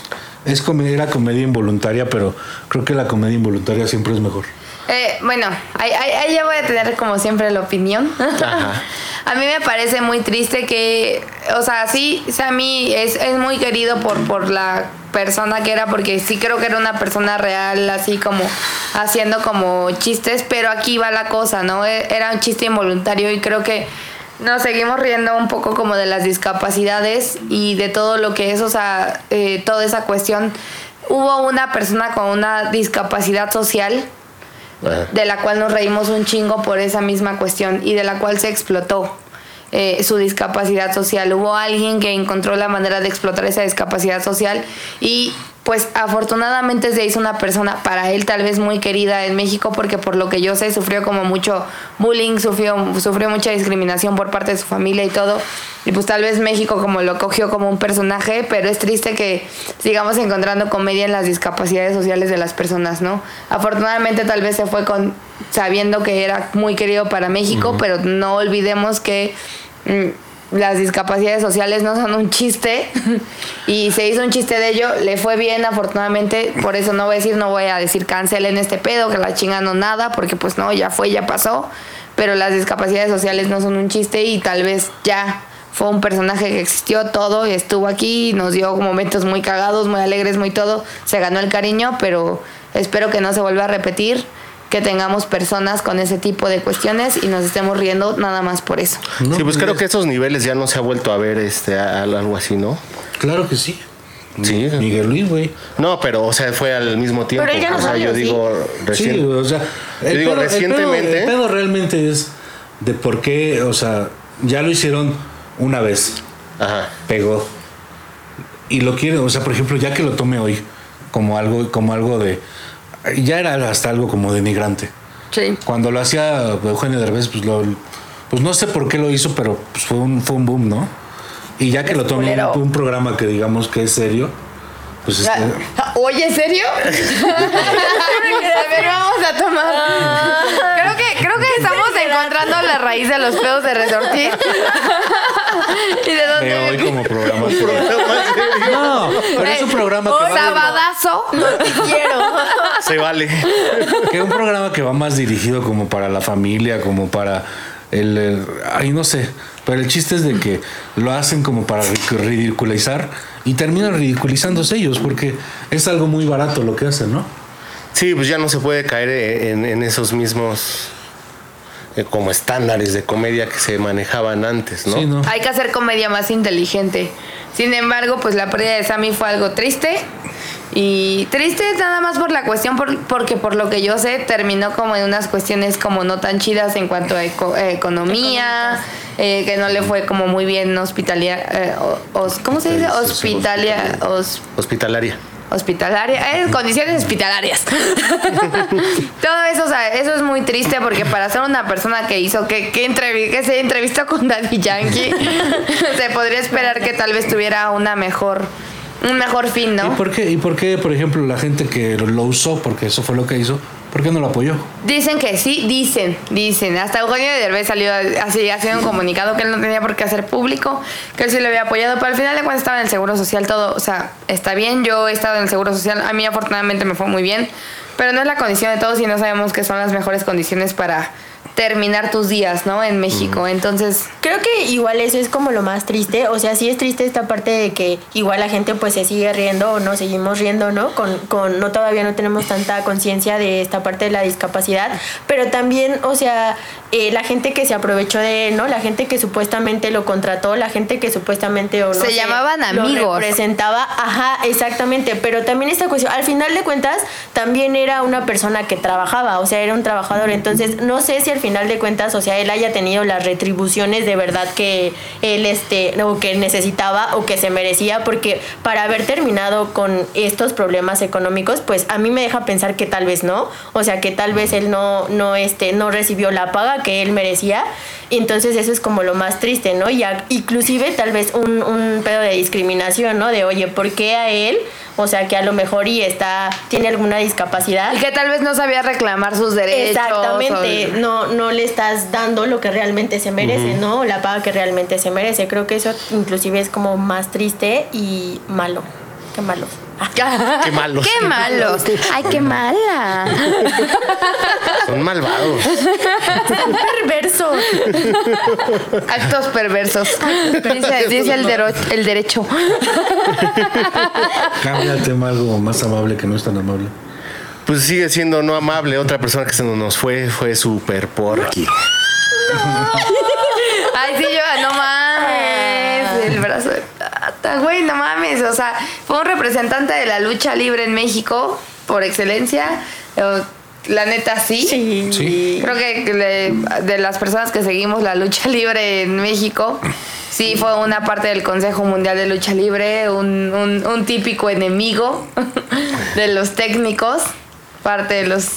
[SPEAKER 4] es comedia, era comedia involuntaria, pero creo que la comedia involuntaria siempre es mejor.
[SPEAKER 2] Eh, bueno, ahí, ahí- ya voy a tener como siempre la opinión.
[SPEAKER 3] Ajá. [LAUGHS]
[SPEAKER 2] A mí me parece muy triste que, o sea, sí, Sammy es, es muy querido por, por la persona que era, porque sí creo que era una persona real, así como haciendo como chistes, pero aquí va la cosa, ¿no? E- Era un chiste involuntario y creo que nos seguimos riendo un poco como de las discapacidades y de todo lo que es, o sea, eh, toda esa cuestión. Hubo una persona con una discapacidad social De la cual nos reímos un chingo por esa misma cuestión y de la cual se explotó eh, su discapacidad social. Hubo alguien que encontró la manera de explotar esa discapacidad social y pues afortunadamente se hizo una persona para él tal vez muy querida en México porque por lo que yo sé sufrió como mucho bullying, sufrió, sufrió mucha discriminación por parte de su familia y todo. Y pues tal vez México como lo cogió como un personaje, pero es triste que sigamos encontrando comedia en las discapacidades sociales de las personas, ¿no? Afortunadamente tal vez se fue con sabiendo que era muy querido para México, pero no olvidemos que mm, las discapacidades sociales no son un chiste. [LAUGHS] Y se hizo un chiste de ello, le fue bien afortunadamente, por eso no voy a decir, no voy a decir cancelen este pedo, que la chinga no nada, porque pues no, ya fue, ya pasó, pero las discapacidades sociales no son un chiste y tal vez ya fue un personaje que existió todo, estuvo aquí, nos dio momentos muy cagados, muy alegres, muy todo, se ganó el cariño, pero espero que no se vuelva a repetir que tengamos personas con ese tipo de cuestiones y nos estemos riendo nada más por eso.
[SPEAKER 3] sí, pues creo que esos niveles ya no se ha vuelto a ver este a- algo así, ¿no?
[SPEAKER 4] Claro que sí.
[SPEAKER 3] Sí.
[SPEAKER 4] Miguel Luis, güey.
[SPEAKER 3] No, pero o sea, fue al mismo tiempo.
[SPEAKER 5] Pero ya no
[SPEAKER 3] o sea,
[SPEAKER 5] salió,
[SPEAKER 3] yo
[SPEAKER 5] ¿sí?
[SPEAKER 3] digo recién.
[SPEAKER 4] Sí, o sea, el
[SPEAKER 3] digo,
[SPEAKER 4] pedo- el
[SPEAKER 3] recientemente-
[SPEAKER 4] pedo- El pedo, realmente es de por qué, o sea, ya lo hicieron una vez,
[SPEAKER 3] Ajá.
[SPEAKER 4] pegó. Y lo quieren, o sea, por ejemplo, ya que lo tome hoy como algo, como algo de. Ya era hasta algo como denigrante.
[SPEAKER 2] Sí.
[SPEAKER 4] Cuando lo hacía Eugenio Derbez, pues lo. Pues no sé por qué lo hizo, pero pues fue un, fue un boom, ¿no? Y ya que lo
[SPEAKER 2] culero.
[SPEAKER 4] un, un programa que digamos que es serio, pues este,
[SPEAKER 2] Oye, ¿serio? [LAUGHS] a ver, vamos a tomar. Creo que, creo que estamos encontrando la raíz de los pedos de resortir. [LAUGHS] y de dónde.
[SPEAKER 4] veo hoy como programa serio. [LAUGHS] No, pero es un programa que
[SPEAKER 2] Hoy,
[SPEAKER 4] va,
[SPEAKER 2] Sabadazo.
[SPEAKER 5] Quiero.
[SPEAKER 3] Se vale.
[SPEAKER 4] que es un programa que va más dirigido como para la familia, como para el, el- ay no sé, pero el chiste es de que lo hacen como para ri- ridiculizar y terminan ridiculizándose ellos porque es algo muy barato lo que hacen, ¿no?
[SPEAKER 3] Sí, pues ya no se puede caer en, en esos mismos eh, como estándares de comedia que se manejaban antes, ¿no?
[SPEAKER 4] Sí, ¿no?
[SPEAKER 2] Hay que hacer comedia más inteligente. Sin embargo, pues la pérdida de Sammy fue algo triste. Y triste nada más por la cuestión, por- porque por lo que yo sé, terminó como en unas cuestiones como no tan chidas en cuanto a eco- eh, economía, eh, que no le fue como muy bien hospitalia, eh, os- ¿cómo se dice? Hospitalia,
[SPEAKER 3] Hospitalaria.
[SPEAKER 2] hospitalaria, eh, condiciones hospitalarias. [LAUGHS] Todo eso, o sea, eso es muy triste porque para ser una persona que hizo, que, que, entrevi- que se entrevistó con Daddy Yankee, [LAUGHS] se podría esperar que tal vez tuviera una mejor, un mejor fin,
[SPEAKER 4] ¿Y
[SPEAKER 2] ¿no?
[SPEAKER 4] por qué? ¿Y por qué, por ejemplo, la gente que lo usó, porque eso fue lo que hizo, por qué no lo apoyó?
[SPEAKER 2] Dicen que sí, dicen, dicen. Hasta Eugenio Derbez salió así, haciendo un comunicado que él no tenía por qué hacer público, que él sí lo había apoyado, pero al final de cuentas estaba en el Seguro Social todo, o sea, está bien, yo he estado en el Seguro Social, a mí afortunadamente me fue muy bien, pero no es la condición de todos y no sabemos que son las mejores condiciones para terminar tus días, ¿no? En México, entonces...
[SPEAKER 5] Creo que igual eso es como lo más triste. O sea, sí es triste esta parte de que igual la gente pues se sigue riendo o no seguimos riendo, ¿no? Con, con no todavía no tenemos tanta conciencia de esta parte de la discapacidad. Pero también, o sea, eh, la gente que se aprovechó de él, ¿no? La gente que supuestamente lo contrató, la gente que supuestamente o no
[SPEAKER 2] Se
[SPEAKER 5] sé,
[SPEAKER 2] llamaban
[SPEAKER 5] lo
[SPEAKER 2] amigos.
[SPEAKER 5] representaba, ajá, exactamente. Pero también esta cuestión, al final de cuentas, también era una persona que trabajaba, o sea, era un trabajador. Entonces, no sé si al final de cuentas, o sea, él haya tenido las retribuciones de verdad que él este o que necesitaba o que se merecía porque para haber terminado con estos problemas económicos pues a mí me deja pensar que tal vez no o sea que tal vez él no no este no recibió la paga que él merecía y entonces eso es como lo más triste no y a- inclusive tal vez un, un pedo de discriminación no de oye por qué a él o sea que a lo mejor y está tiene alguna discapacidad
[SPEAKER 2] Y que tal vez no sabía reclamar sus derechos.
[SPEAKER 5] Exactamente,
[SPEAKER 2] o-
[SPEAKER 5] no, no le estás dando lo que realmente se merece, ¿no? La paga que realmente se merece. Creo que eso inclusive es como más triste y malo. Qué malo. [LAUGHS]
[SPEAKER 3] Qué malos.
[SPEAKER 2] ¡Qué malos! ¡Ay, qué mala!
[SPEAKER 3] Son malvados.
[SPEAKER 5] perverso.
[SPEAKER 2] Actos perversos. Dice, dice el, dero- el derecho.
[SPEAKER 4] Cambia el tema algo más amable que no es tan amable.
[SPEAKER 3] Pues sigue siendo no amable. Otra persona que se nos fue fue super porky.
[SPEAKER 2] Ay, güey, no mames. O sea, fue un representante de la lucha libre en México, por excelencia. La neta, sí.
[SPEAKER 5] Sí.
[SPEAKER 4] Sí.
[SPEAKER 2] Creo que le- de las personas que seguimos la lucha [LAUGHS] libre en México, sí fue una parte del Consejo Mundial de Lucha Libre, un, un- un típico enemigo [LAUGHS] de los técnicos, parte de los...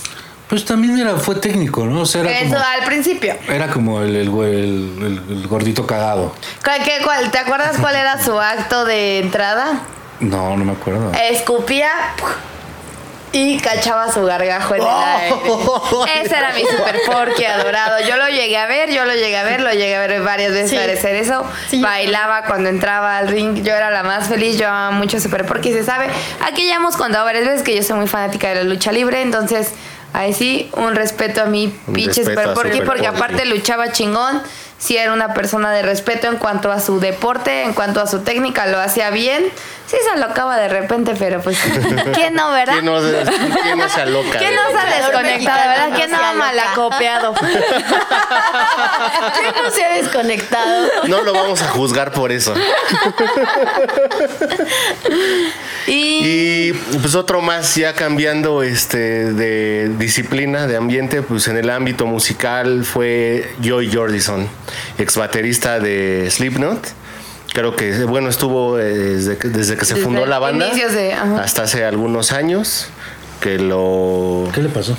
[SPEAKER 4] Pues también era, fue técnico, ¿no? O sea, era
[SPEAKER 2] Eso
[SPEAKER 4] como,
[SPEAKER 2] al principio.
[SPEAKER 4] era como el, el, güey- el- el- el gordito cagado.
[SPEAKER 2] ¿Cuál- qué- cuál- ¿Te acuerdas cuál era su acto de entrada?
[SPEAKER 4] No, no me acuerdo.
[SPEAKER 2] Escupía y cachaba su gargajo en el aire. Ese era mi super porky adorado. Yo lo llegué a ver, yo lo llegué a ver, lo llegué a ver varias veces
[SPEAKER 5] Sí.
[SPEAKER 2] hacer eso.
[SPEAKER 5] Sí.
[SPEAKER 2] Bailaba cuando entraba al ring, yo era la más feliz, yo amaba mucho super porky, se sabe. Aquí ya hemos contado varias veces que yo soy muy fanática de la lucha libre, entonces ahí sí, un respeto a mi pinche super porky,
[SPEAKER 3] Super
[SPEAKER 2] porque aparte luchaba chingón. Sí, era una persona de respeto en cuanto a su deporte, en cuanto a su técnica, lo hacía bien. Sí, se alocaba de repente, pero pues, [LAUGHS] ¿quién no, verdad?
[SPEAKER 3] ¿Quién no, quién no se aloca?
[SPEAKER 2] ¿Quién no se ha desconectado, verdad? ¿Quién no ha
[SPEAKER 5] aloca.
[SPEAKER 2] malacopiado?
[SPEAKER 5] ¿Quién no se ha desconectado?
[SPEAKER 3] No lo vamos a juzgar por eso. [LAUGHS]
[SPEAKER 2] Y
[SPEAKER 3] Y pues otro más ya cambiando este de disciplina, de ambiente, pues en el ámbito musical fue Joy Jordison, ex baterista de Slipknot. Creo que bueno estuvo eh, desde que, desde que se
[SPEAKER 2] Desde
[SPEAKER 3] fundó la banda
[SPEAKER 2] de-
[SPEAKER 3] hasta hace algunos años que lo
[SPEAKER 4] ¿Qué le pasó?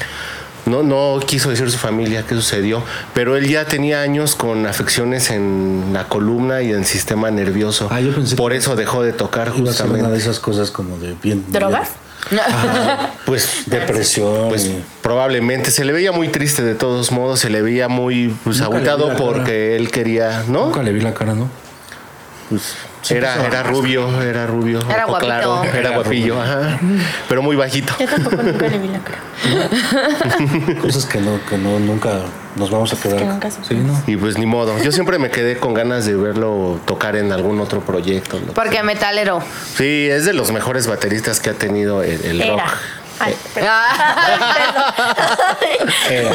[SPEAKER 3] no, no quiso decir su familia qué sucedió, pero él ya tenía años con afecciones en la columna y en el sistema nervioso.
[SPEAKER 4] Ah, yo pensé
[SPEAKER 3] Por
[SPEAKER 4] que
[SPEAKER 3] eso dejó de tocar
[SPEAKER 4] Iba a ser una de
[SPEAKER 3] justamente.
[SPEAKER 4] esas cosas como de bien.
[SPEAKER 5] ¿Drogas? [LAUGHS]
[SPEAKER 3] Pues
[SPEAKER 4] Depresión.
[SPEAKER 3] Pues
[SPEAKER 4] y-
[SPEAKER 3] probablemente se le veía muy triste de todos modos, se le veía muy pues
[SPEAKER 4] cara.
[SPEAKER 3] porque él quería, ¿no?
[SPEAKER 4] Nunca le vi la cara, ¿no? Pues, sí
[SPEAKER 3] Era, era rubio, era rubio,
[SPEAKER 2] Era guapito.
[SPEAKER 3] claro, era
[SPEAKER 4] Era
[SPEAKER 3] guapillo,
[SPEAKER 4] rubio.
[SPEAKER 3] ajá, pero muy bajito.
[SPEAKER 5] Yo tampoco nunca le vi la cara. [LAUGHS]
[SPEAKER 4] Cosas que no, que no, nunca nos vamos a quedar.
[SPEAKER 5] que nunca
[SPEAKER 4] sí. ¿no?
[SPEAKER 3] Y pues ni modo. Yo siempre me quedé con ganas de verlo tocar en algún otro proyecto. ¿no?
[SPEAKER 2] porque metalero.
[SPEAKER 3] Sí, es de los mejores bateristas que ha tenido el, el rock.
[SPEAKER 5] Ay,
[SPEAKER 4] Eh,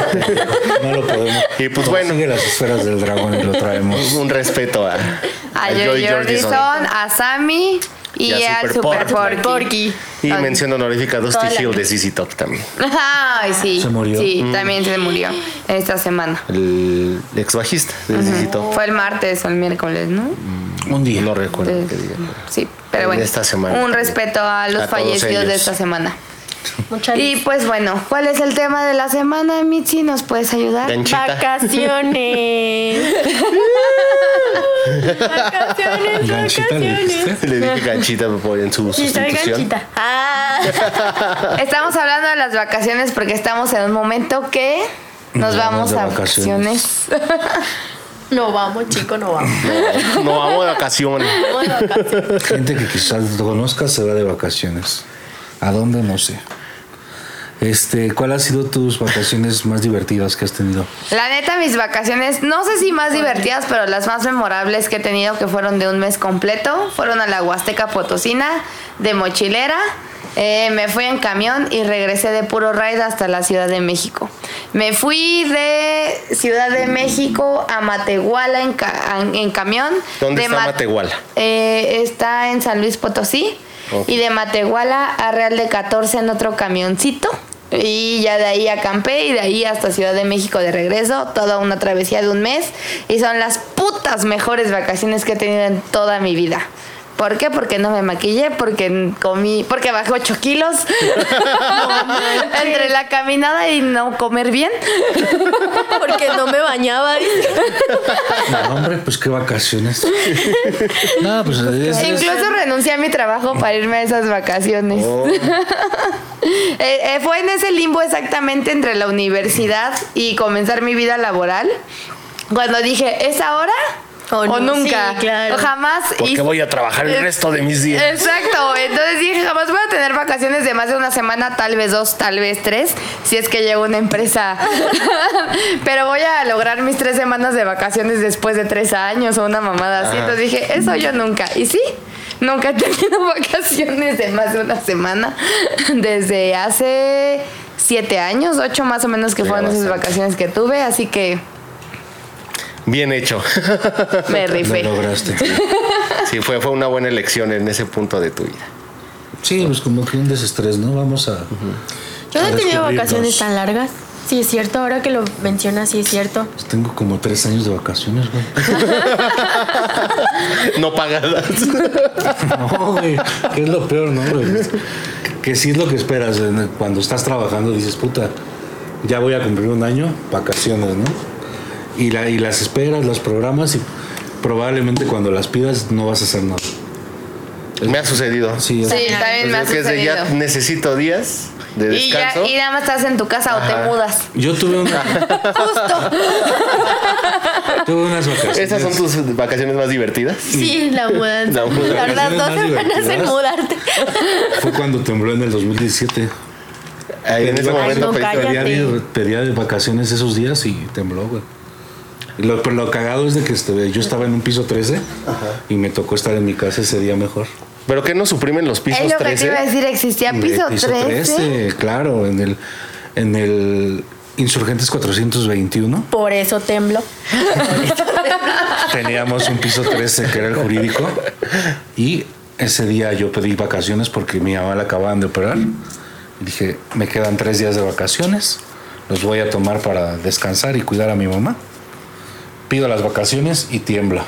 [SPEAKER 4] [LAUGHS] no lo podemos.
[SPEAKER 3] Y pues bueno.
[SPEAKER 4] Sigue las esferas del dragón y lo traemos. [LAUGHS]
[SPEAKER 3] Un respeto a,
[SPEAKER 2] A Joy Jordison, a Sammy y,
[SPEAKER 3] Y a
[SPEAKER 2] al
[SPEAKER 3] Super
[SPEAKER 2] Super
[SPEAKER 3] Porky.
[SPEAKER 2] Porky.
[SPEAKER 3] Y mención honorífica a Dusty Hill de. ZZ Top también.
[SPEAKER 2] Ay, sí.
[SPEAKER 4] ¿Se murió?
[SPEAKER 2] Sí,
[SPEAKER 3] Mm.
[SPEAKER 2] también se murió esta semana.
[SPEAKER 3] El ex bajista de ZZ Top.
[SPEAKER 2] Fue el martes o el miércoles, ¿no?
[SPEAKER 4] Un día.
[SPEAKER 3] No recuerdo qué día.
[SPEAKER 2] Sí, pero
[SPEAKER 3] En
[SPEAKER 2] bueno.
[SPEAKER 3] esta semana
[SPEAKER 2] Un
[SPEAKER 3] también.
[SPEAKER 2] respeto a los
[SPEAKER 3] A
[SPEAKER 2] fallecidos de esta semana.
[SPEAKER 5] Muchas
[SPEAKER 2] Y pues bueno, ¿cuál es el tema de la semana, Mitzi? ¿Nos puedes ayudar?
[SPEAKER 3] Ganchita.
[SPEAKER 5] vacaciones. [LAUGHS] vacaciones,
[SPEAKER 4] Ganchita le
[SPEAKER 5] vacaciones.
[SPEAKER 3] Le dije ganchita por en su
[SPEAKER 5] Sí, soy
[SPEAKER 3] sustitución.
[SPEAKER 5] ganchita. Ah. [LAUGHS]
[SPEAKER 2] Estamos hablando de las vacaciones porque estamos en un momento que nos,
[SPEAKER 4] Nos vamos
[SPEAKER 2] vamos,
[SPEAKER 4] de
[SPEAKER 2] a
[SPEAKER 4] vacaciones.
[SPEAKER 2] vacaciones.
[SPEAKER 5] No vamos, chico, no vamos.
[SPEAKER 3] No vamos de vacaciones.
[SPEAKER 5] Vamos de vacaciones.
[SPEAKER 4] Gente que quizás conozcas se va de vacaciones. ¿A dónde? No sé. Este, ¿cuál ha sido tus vacaciones más divertidas que has tenido?
[SPEAKER 2] La neta, mis vacaciones, no sé si más divertidas, pero las más memorables que he tenido, que fueron de un mes completo, fueron a la Huasteca Potosina, de mochilera. Eh, me fui en camión y regresé de puro ride hasta la Ciudad de México. Me fui de Ciudad de México a Matehuala en, ca- en camión.
[SPEAKER 3] ¿Dónde
[SPEAKER 2] De
[SPEAKER 3] está
[SPEAKER 2] Ma-
[SPEAKER 3] Matehuala?
[SPEAKER 2] Eh, está en San Luis Potosí. Y de Matehuala a Real de 14 en otro camioncito. Y ya de ahí acampé y de ahí hasta Ciudad de México de regreso. Toda una travesía de un mes. Y son las putas mejores vacaciones que he tenido en toda mi vida. ¿Por qué? Porque no me maquillé, porque comí, porque bajé 8 kilos [LAUGHS] entre la caminada y no comer bien.
[SPEAKER 5] Porque no me bañaba.
[SPEAKER 4] No, hombre, pues qué vacaciones. No, pues es, es-
[SPEAKER 2] Incluso renuncié a mi trabajo para irme a esas vacaciones.
[SPEAKER 3] Oh. [LAUGHS]
[SPEAKER 2] Eh, eh, fue en ese limbo exactamente entre la universidad y comenzar mi vida laboral. Cuando dije, ¿es ahora?
[SPEAKER 5] O
[SPEAKER 2] O,
[SPEAKER 5] no,
[SPEAKER 2] nunca.
[SPEAKER 5] sí, claro.
[SPEAKER 2] O jamás.
[SPEAKER 3] Porque voy a trabajar el resto de mis días.
[SPEAKER 2] Exacto, entonces dije, jamás voy a tener vacaciones de más de una semana, tal vez dos, tal vez tres, si es que llevo una empresa. [LAUGHS] Pero voy a lograr mis tres semanas de vacaciones después de tres años o una mamada así. Entonces dije, eso yo nunca. Y sí, nunca he tenido [LAUGHS] vacaciones de más de una semana desde hace siete años, ocho más o menos que fueron esas vacaciones que tuve, así que
[SPEAKER 3] Bien hecho. [LAUGHS]
[SPEAKER 2] me
[SPEAKER 4] lo
[SPEAKER 2] rifé.
[SPEAKER 4] lograste. [LAUGHS]
[SPEAKER 3] Sí, fue, fue una buena elección en ese punto de tu vida.
[SPEAKER 4] Sí, pues como que un desestrés, ¿no? Vamos a.
[SPEAKER 5] Yo no he tenido vacaciones tan largas. Sí, es cierto. Ahora que lo mencionas, sí es cierto.
[SPEAKER 4] Pues tengo como tres años de vacaciones, güey. [LAUGHS]
[SPEAKER 3] No pagadas.
[SPEAKER 4] No, güey. Que es lo peor, ¿no, güey? Que sí es lo que esperas. Cuando estás trabajando dices, puta, ya voy a cumplir un año, vacaciones, ¿no? Y, la, y las esperas, las programas y probablemente cuando las pidas no vas a hacer nada.
[SPEAKER 3] Me ha sucedido.
[SPEAKER 4] Sí,
[SPEAKER 2] Sí, también me ha
[SPEAKER 3] es que es de ya
[SPEAKER 2] sucedido.
[SPEAKER 3] necesito días de
[SPEAKER 2] Y, ya,
[SPEAKER 3] descanso.
[SPEAKER 2] y nada más estás en tu casa o te mudas.
[SPEAKER 4] yo tuve, una, [LAUGHS]
[SPEAKER 2] Justo.
[SPEAKER 4] tuve unas vacaciones.
[SPEAKER 3] ¿Esas son tus vacaciones más divertidas?
[SPEAKER 5] Sí, la mudanza.
[SPEAKER 3] La mudanza.
[SPEAKER 5] Tardar dos semanas en mudarte.
[SPEAKER 4] Fue cuando tembló en el 2017.
[SPEAKER 3] Ahí en ese momento
[SPEAKER 5] no.
[SPEAKER 4] Pedía, pedía de vacaciones esos días y tembló, güey. Lo, pero lo cagado es de que este, yo estaba en un piso 13 y me tocó estar en mi casa ese día mejor.
[SPEAKER 3] ¿Pero qué no suprimen los pisos
[SPEAKER 2] Es lo que te
[SPEAKER 3] 13?
[SPEAKER 2] iba a decir, existía
[SPEAKER 4] En el
[SPEAKER 2] piso, 13.
[SPEAKER 4] claro, en el, en el Insurgentes 421
[SPEAKER 5] Por eso temblo.
[SPEAKER 4] teníamos un piso 13 que era el jurídico y ese día yo pedí vacaciones porque mi mamá la acababan de operar. Y dije, me quedan tres días de vacaciones, los voy a tomar para descansar y cuidar a mi mamá. Pido las vacaciones y tiembla.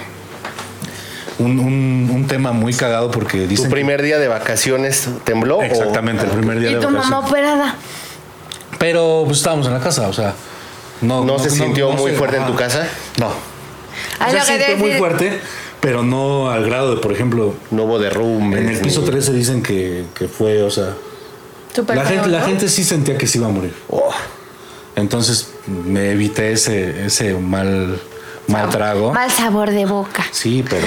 [SPEAKER 4] Un, un- un tema muy cagado porque
[SPEAKER 3] ¿Tu
[SPEAKER 4] dicen... que-
[SPEAKER 3] primer día de vacaciones tembló? o-
[SPEAKER 4] Exactamente, el primer día
[SPEAKER 2] Y
[SPEAKER 4] de
[SPEAKER 2] tu mamá
[SPEAKER 4] vacaciones.
[SPEAKER 2] operada.
[SPEAKER 4] Pero pues estábamos en la casa, o sea... No,
[SPEAKER 3] ¿No se sintió muy fuerte en tu casa?
[SPEAKER 4] No.
[SPEAKER 2] Ay,
[SPEAKER 4] se sintió muy
[SPEAKER 2] decir-
[SPEAKER 4] fuerte, pero no al grado de, por ejemplo,
[SPEAKER 3] No hubo derrumbes.
[SPEAKER 4] en el piso
[SPEAKER 3] ni-
[SPEAKER 4] 13 dicen que, que fue, o sea... La gente, la gente sí sentía que se iba a morir.
[SPEAKER 3] Oh,
[SPEAKER 4] Entonces me evité ese, ese mal, mal trago.
[SPEAKER 2] Mal sabor de boca.
[SPEAKER 4] Sí, pero,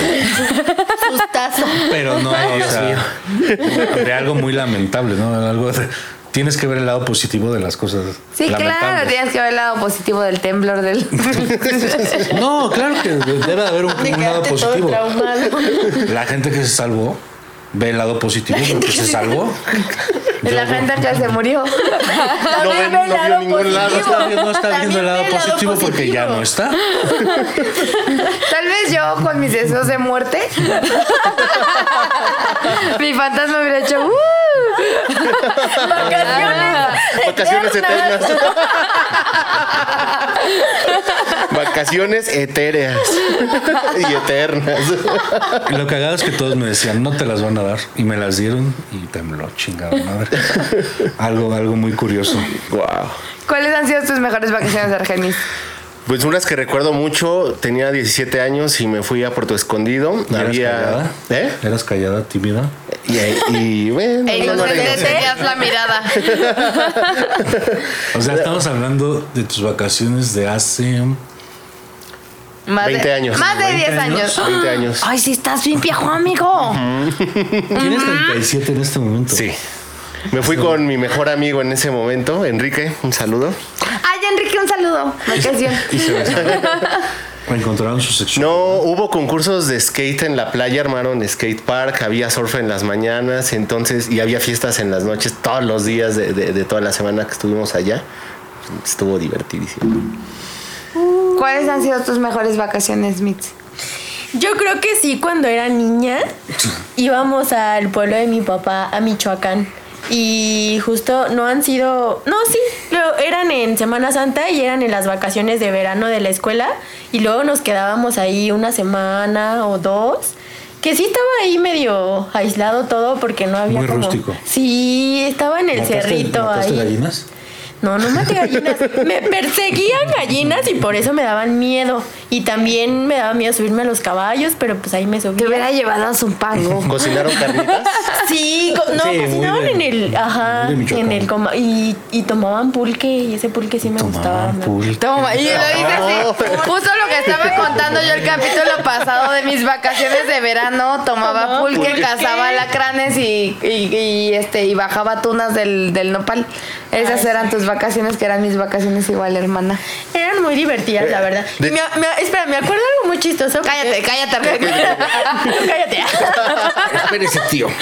[SPEAKER 5] Sustazo.
[SPEAKER 4] pero no, o sea, de algo muy lamentable, ¿no? Algo de- tienes que ver el lado positivo de las cosas.
[SPEAKER 2] Sí, claro, tienes que ver el lado positivo del temblor del. [LAUGHS]
[SPEAKER 4] No, claro que debe haber un, un lado positivo. La gente que se salvó ve el lado positivo porque se salvó.
[SPEAKER 2] la gente que se murió.
[SPEAKER 3] No,
[SPEAKER 5] ve el
[SPEAKER 3] no vio
[SPEAKER 5] lado
[SPEAKER 3] ningún lado.
[SPEAKER 4] Está,
[SPEAKER 5] positivo.
[SPEAKER 4] viendo- no está viendo el lado
[SPEAKER 5] También ve el lado
[SPEAKER 4] positivo porque ya no está.
[SPEAKER 2] Tal vez yo con mis deseos de muerte. Mi fantasma hubiera hecho. "Uh".
[SPEAKER 3] Vacaciones eternas. Vacaciones etéreas y eternas.
[SPEAKER 4] Lo cagado es que todos me decían, no te las van a dar. Y me las dieron y tembló, chingada madre. [LAUGHS] algo, algo muy curioso.
[SPEAKER 3] Wow.
[SPEAKER 2] ¿Cuáles han sido tus mejores vacaciones, Argenis?
[SPEAKER 3] Pues unas que recuerdo mucho, tenía 17 años y me fui a Puerto Escondido.
[SPEAKER 4] ¿Y eras
[SPEAKER 3] Había.
[SPEAKER 4] callada?
[SPEAKER 3] ¿Eh?
[SPEAKER 4] ¿Eras callada, tímida?
[SPEAKER 3] Y, y, [LAUGHS] bueno,
[SPEAKER 2] E
[SPEAKER 3] no, no
[SPEAKER 2] tenías la mirada. [LAUGHS]
[SPEAKER 4] O sea, estamos hablando de tus vacaciones de hace...
[SPEAKER 2] Más
[SPEAKER 3] 20
[SPEAKER 2] de,
[SPEAKER 3] años.
[SPEAKER 2] Más de
[SPEAKER 4] 20
[SPEAKER 2] 10 años.
[SPEAKER 4] años.
[SPEAKER 3] 20 años.
[SPEAKER 2] Ay, si estás bien viejo, amigo.
[SPEAKER 4] Tienes 37 en este momento.
[SPEAKER 3] Sí. Me fui con mi mejor amigo en ese momento, Enrique. Un saludo.
[SPEAKER 2] Ay, Enrique, un saludo.
[SPEAKER 4] Besaron. [LAUGHS] Encontraron su sexualidad.
[SPEAKER 3] No, hubo concursos de skate en la playa, armaron skate park, había surf en las mañanas, entonces, y había fiestas en las noches, todos los días de, de- de toda la semana que estuvimos allá. Estuvo divertidísimo.
[SPEAKER 2] ¿Cuáles han sido tus mejores vacaciones, Mitz?
[SPEAKER 5] Yo creo que sí, cuando era niña íbamos al pueblo de mi papá, a Michoacán. Y justo no han sido, no, sí, lo- eran en Semana Santa y eran en las vacaciones de verano de la escuela. Y luego nos quedábamos ahí una semana o dos. Que sí estaba ahí medio aislado todo porque no había
[SPEAKER 4] Muy
[SPEAKER 5] como...
[SPEAKER 4] rústico.
[SPEAKER 5] Sí, estaba en el
[SPEAKER 4] ¿Mataste-
[SPEAKER 5] cerrito
[SPEAKER 4] mataste
[SPEAKER 5] ahí.
[SPEAKER 4] gallinas?
[SPEAKER 5] No, no maté gallinas. Me perseguían gallinas y por eso me daban miedo. Y también me daba miedo subirme a los caballos, pero pues ahí me
[SPEAKER 2] Te
[SPEAKER 5] subí.
[SPEAKER 2] hubiera llevado a Zumpango. [LAUGHS]
[SPEAKER 3] ¿Cocinaron carnitas?
[SPEAKER 5] Sí, co- no,
[SPEAKER 4] Sí, de-
[SPEAKER 5] en el, ajá, en el coma y, y tomaban pulque y ese pulque sí me gustaba.
[SPEAKER 4] Pulque.
[SPEAKER 2] Toma, y lo dice así. Justo lo que estaba [LAUGHS] contando yo el capítulo pasado de mis vacaciones de verano. Tomaba
[SPEAKER 5] Tomaba
[SPEAKER 2] pulque,
[SPEAKER 5] pulque.
[SPEAKER 2] cazaba alacranes y, y, y, este, y bajaba tunas del, del nopal. Esas
[SPEAKER 5] Ay,
[SPEAKER 2] eran tus vacaciones, que eran mis vacaciones igual, hermana.
[SPEAKER 5] Eran muy divertidas, la verdad.
[SPEAKER 3] de-
[SPEAKER 5] Y me- me- espera, me acuerdo algo muy chistoso. porque-
[SPEAKER 2] Cállate, cállate, [LAUGHS] Argenis.
[SPEAKER 5] cállate.
[SPEAKER 4] Espérese, tío.
[SPEAKER 5] No,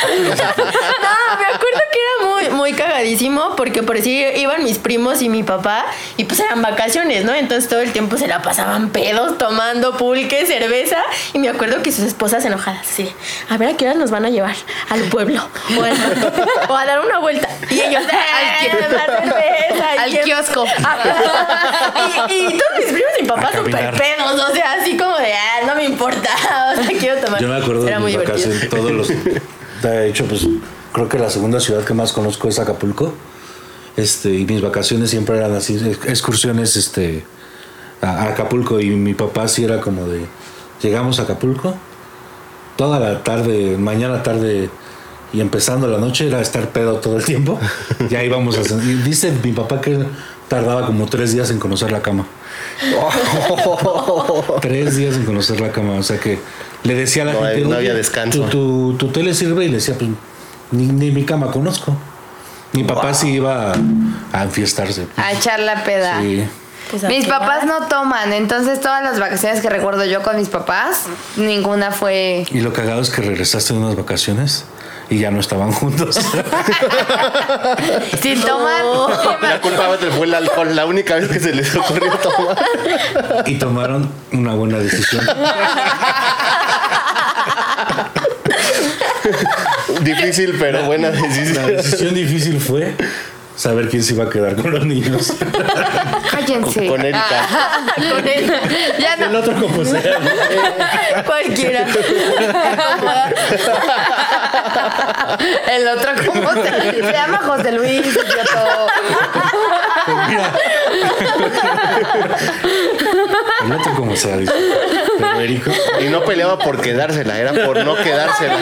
[SPEAKER 5] me acuerdo que era muy, muy cagadísimo porque por si iban mis primos y mi papá y pues eran vacaciones, ¿no? Entonces todo el tiempo se la pasaban pedos, tomando pulque, cerveza y me acuerdo que sus esposas enojadas, de, a ver a qué hora nos van a llevar al pueblo o, al- [LAUGHS] o a dar una vuelta y ellos, "Eh, la cerveza,
[SPEAKER 2] Al kiosco.
[SPEAKER 5] Ajá. y, y todos mis primos y mi papá súper
[SPEAKER 4] caminar.
[SPEAKER 5] O sea, así como de, ah, no me importa, [LAUGHS] o sea, quiero tomar.
[SPEAKER 4] Yo me acuerdo
[SPEAKER 5] Era
[SPEAKER 4] de
[SPEAKER 5] muy
[SPEAKER 4] mis
[SPEAKER 5] divertido.
[SPEAKER 4] vacaciones, todos los... [LAUGHS] De hecho, pues creo que la segunda ciudad que más conozco es Acapulco. Este, y mis vacaciones siempre eran así, ex- excursiones este, a a Acapulco. Y mi papá sí era como de, llegamos a Acapulco toda la tarde, mañana, tarde y empezando la noche era estar pedo todo el tiempo. [LAUGHS] Ya íbamos a... y Dice mi papá que tardaba como tres días en conocer la cama. [LAUGHS] tres días en conocer la cama. O sea que le decía a la
[SPEAKER 3] No
[SPEAKER 4] gente...
[SPEAKER 3] no
[SPEAKER 4] "Oye,
[SPEAKER 3] había descanso".
[SPEAKER 4] Tu, tu, tu tele sirve y le decía, pues ni, ni mi cama conozco. Mi papá sí iba a, a enfiestarse.
[SPEAKER 2] A echar la peda.
[SPEAKER 4] Sí.
[SPEAKER 5] Pues, ¿a
[SPEAKER 2] Mis papás no toman, entonces todas las vacaciones que recuerdo yo con mis papás, ninguna fue
[SPEAKER 4] Y lo cagado es que regresaste de unas vacaciones y ya no estaban juntos. [LAUGHS]
[SPEAKER 2] sin tomar.
[SPEAKER 3] La culpa fue el alcohol, la única vez que se les ocurrió tomar.
[SPEAKER 4] y tomaron una buena decisión.
[SPEAKER 3] Difícil, pero buena
[SPEAKER 4] La
[SPEAKER 3] decisión.
[SPEAKER 4] decisión difícil fue saber quién se iba a quedar con los niños.
[SPEAKER 2] Cállense.
[SPEAKER 3] Con Erika.
[SPEAKER 5] Con él.
[SPEAKER 2] Ya
[SPEAKER 4] El
[SPEAKER 2] no.
[SPEAKER 4] otro como sea. ¿no? [LAUGHS]
[SPEAKER 5] Cualquiera.
[SPEAKER 2] El otro, ¿cómo se, se llama? José Luis, idioto.
[SPEAKER 4] Pues mira. El otro como sea, dice. Pero Erico,
[SPEAKER 3] Y no peleaba por quedársela, era por no quedársela.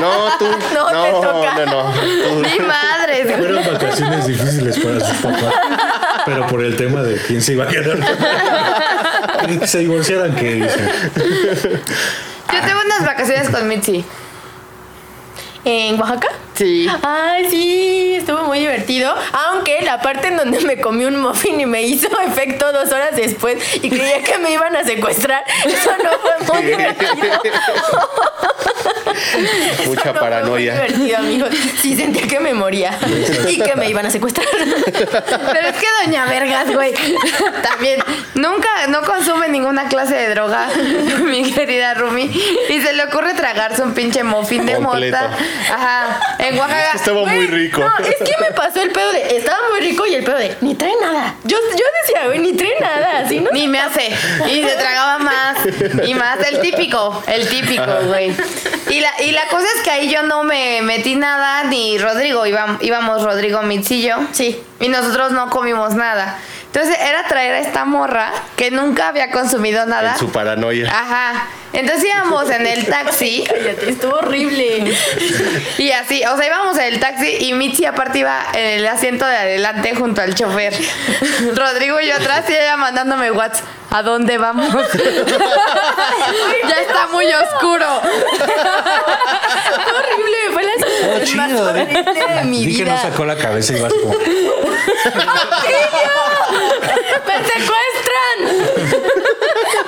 [SPEAKER 3] No, tú. [LAUGHS]
[SPEAKER 5] No, te
[SPEAKER 3] No,
[SPEAKER 5] toca.
[SPEAKER 3] no, no. Tú.
[SPEAKER 2] Mi madre.
[SPEAKER 4] fueron vacaciones difíciles para sus papás. Pero por el tema de quién se iba a quedar. Que [LAUGHS] se divorciaran, dicen.
[SPEAKER 2] Yo tengo unas vacaciones con Mitzi.
[SPEAKER 5] ¿En Oaxaca?
[SPEAKER 2] Sí.
[SPEAKER 5] Ay, sí, estuvo muy divertido. Aunque la parte en donde me comí un muffin y me hizo [LAUGHS] efecto dos horas después y creía que me iban a secuestrar, eso no fue [LAUGHS] muy divertido. [LAUGHS]
[SPEAKER 3] Mucha
[SPEAKER 5] Eso no
[SPEAKER 3] paranoia.
[SPEAKER 5] Fue muy divertido, amigos. Sí, sentía que me moría y que me iban a secuestrar.
[SPEAKER 2] Pero es que Doña Vergas, güey, también nunca, no consume ninguna clase de droga, mi querida Rumi, y se le ocurre tragarse un pinche muffin de
[SPEAKER 3] Completo.
[SPEAKER 2] mota. Ajá, en Oaxaca.
[SPEAKER 3] Estaba muy rico.
[SPEAKER 5] No, es que me pasó el pedo de. Estaba muy rico y el pedo de. Ni trae nada. Yo, yo decía, güey, ni trae nada. Así no.
[SPEAKER 2] Ni me hace. Y se tragaba más y más. El típico, el típico, güey. Y la, y la cosa es que ahí yo no me metí nada, ni Rodrigo. Íbam- íbamos Rodrigo, Mitzillo.
[SPEAKER 5] Sí.
[SPEAKER 2] Y nosotros no comimos nada. Entonces era traer a esta morra que nunca había consumido nada.
[SPEAKER 3] En su paranoia.
[SPEAKER 2] Ajá. Entonces íbamos en el taxi [LAUGHS]
[SPEAKER 5] Cállate, estuvo horrible.
[SPEAKER 2] y así, o sea, íbamos en el taxi y Mitzi aparte iba en el asiento de adelante junto al chofer. Rodrigo y yo atrás y ella mandándome WhatsApp. ¿A dónde vamos? [LAUGHS] ya está muy oscuro.
[SPEAKER 5] Horrible. Fue la sensación más
[SPEAKER 4] chido, di-
[SPEAKER 5] horrible de mi
[SPEAKER 4] Di que no
[SPEAKER 5] vida.
[SPEAKER 4] sacó la cabeza y vas como.
[SPEAKER 5] ¡Me secuestran!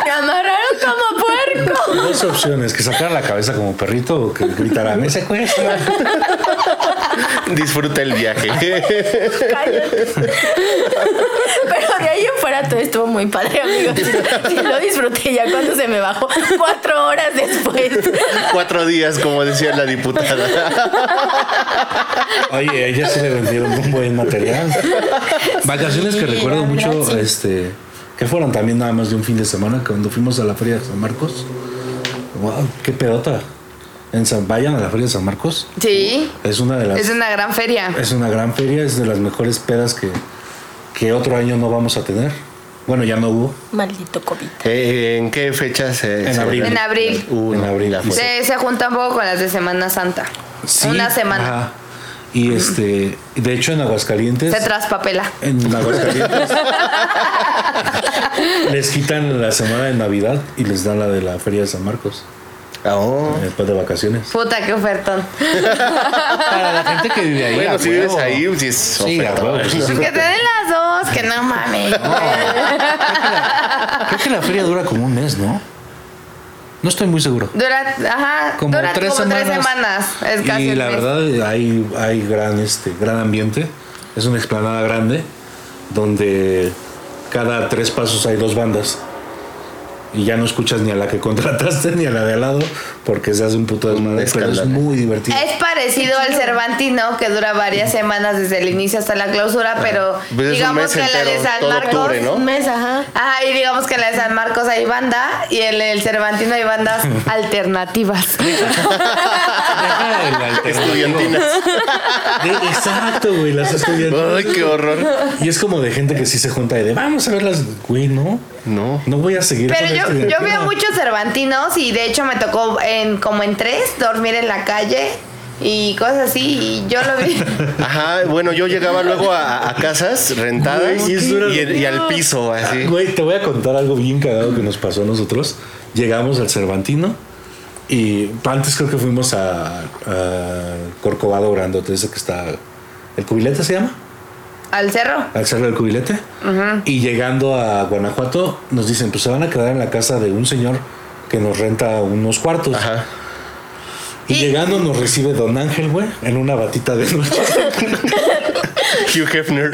[SPEAKER 5] Me amarraron como puerco.
[SPEAKER 4] Dos opciones: que sacara la cabeza como perrito o que gritara, me secuestran. [LAUGHS]
[SPEAKER 3] Disfruta el viaje.
[SPEAKER 5] Cállate. Pero de ahí en fuera todo estuvo muy padre, amigos. Sí, lo disfruté ya cuando se me bajó. Cuatro horas después.
[SPEAKER 3] Cuatro días, como decía la diputada.
[SPEAKER 4] Oye, a ella sí le vendieron un buen material. Vacaciones que recuerdo mucho,
[SPEAKER 5] verdad, sí.
[SPEAKER 4] este, que fueron también nada más de un fin de semana cuando fuimos a la feria de San Marcos. Wow, qué pedota. En San, vayan a la feria de San Marcos.
[SPEAKER 2] Sí,
[SPEAKER 4] Es una de las
[SPEAKER 2] es una gran feria.
[SPEAKER 4] es una gran feria, es de las mejores pedas que, que otro año no vamos a tener. Bueno, ya no hubo.
[SPEAKER 5] Maldito COVID.
[SPEAKER 3] Eh, ¿En qué fecha se.?
[SPEAKER 4] En
[SPEAKER 3] se-
[SPEAKER 4] abril.
[SPEAKER 2] En abril.
[SPEAKER 3] Uh,
[SPEAKER 4] En.
[SPEAKER 2] Se, se junta un poco con las de Semana Santa.
[SPEAKER 4] Sí,
[SPEAKER 2] Una semana.
[SPEAKER 4] ajá. Y este, de hecho en Aguascalientes.
[SPEAKER 2] Se traspapela.
[SPEAKER 4] En Aguascalientes. [LAUGHS] les quitan la semana de Navidad y les dan la de la Feria de San Marcos.
[SPEAKER 3] Oh.
[SPEAKER 4] Después de vacaciones.
[SPEAKER 2] Puta, qué ofertón. [LAUGHS]
[SPEAKER 4] Para la gente que vive ahí.
[SPEAKER 3] Bueno, si
[SPEAKER 4] huevo.
[SPEAKER 3] vives ahí, sí es
[SPEAKER 4] Sí, a
[SPEAKER 3] ofertón.
[SPEAKER 4] huevo, [LAUGHS] sí.
[SPEAKER 2] Que te den las dos, que no mames.
[SPEAKER 4] Creo que la feria dura como un mes, ¿no? No estoy muy seguro.
[SPEAKER 2] Dura, ajá,
[SPEAKER 4] Como
[SPEAKER 2] dura
[SPEAKER 4] tres
[SPEAKER 2] como
[SPEAKER 4] semanas.
[SPEAKER 2] tres semanas. Es casi
[SPEAKER 4] y la
[SPEAKER 2] mes.
[SPEAKER 4] verdad hay, hay gran, este, gran ambiente. Es una explanada grande donde cada tres pasos hay dos bandas. Y ya no escuchas ni a la que contrataste ni a la de al lado porque se hace un puto desmadre, pero es muy divertido.
[SPEAKER 2] Es parecido al Cervantino, que dura varias semanas desde el inicio hasta la clausura, pero
[SPEAKER 3] Pues
[SPEAKER 2] digamos que en la de
[SPEAKER 3] entero,
[SPEAKER 2] San Marcos.
[SPEAKER 3] octubre, ¿no?
[SPEAKER 5] Un mes, ajá.
[SPEAKER 2] Ajá, y digamos que en la de San Marcos hay banda y en el Cervantino hay bandas [LAUGHS] alternativas. [LAUGHS] [LAUGHS]
[SPEAKER 3] Estudiantinas.
[SPEAKER 4] Exacto, güey, las estudiantes.
[SPEAKER 3] Ay, qué horror.
[SPEAKER 4] Y es como de gente que sí se junta y de vamos a verlas, güey, no.
[SPEAKER 3] No.
[SPEAKER 4] No voy a seguir
[SPEAKER 2] Pero
[SPEAKER 4] con
[SPEAKER 2] yo yo,
[SPEAKER 4] bien
[SPEAKER 2] yo vi a
[SPEAKER 4] pedo.
[SPEAKER 2] muchos cervantinos y de hecho me tocó en como en tres dormir en la calle y cosas así y yo lo vi. [LAUGHS]
[SPEAKER 3] Ajá, bueno, yo llegaba luego a, a casas rentadas
[SPEAKER 4] Güey,
[SPEAKER 3] y, y al piso, así.
[SPEAKER 4] Güey, te voy a contar algo bien cagado que nos pasó a nosotros. Llegamos al Cervantino y antes creo que fuimos a, a Corcovado Grandote, ese que está. ¿El cubilete se llama?
[SPEAKER 2] Al cerro.
[SPEAKER 4] Al cerro del cubilete. Y llegando a Guanajuato, nos dicen: Pues se van a quedar en la casa de un señor que nos renta unos cuartos.
[SPEAKER 3] Ajá.
[SPEAKER 4] Y,
[SPEAKER 2] Y-
[SPEAKER 4] llegando nos recibe Don Ángel, güey, en una batita de noche. [LAUGHS]
[SPEAKER 3] Hugh Hefner.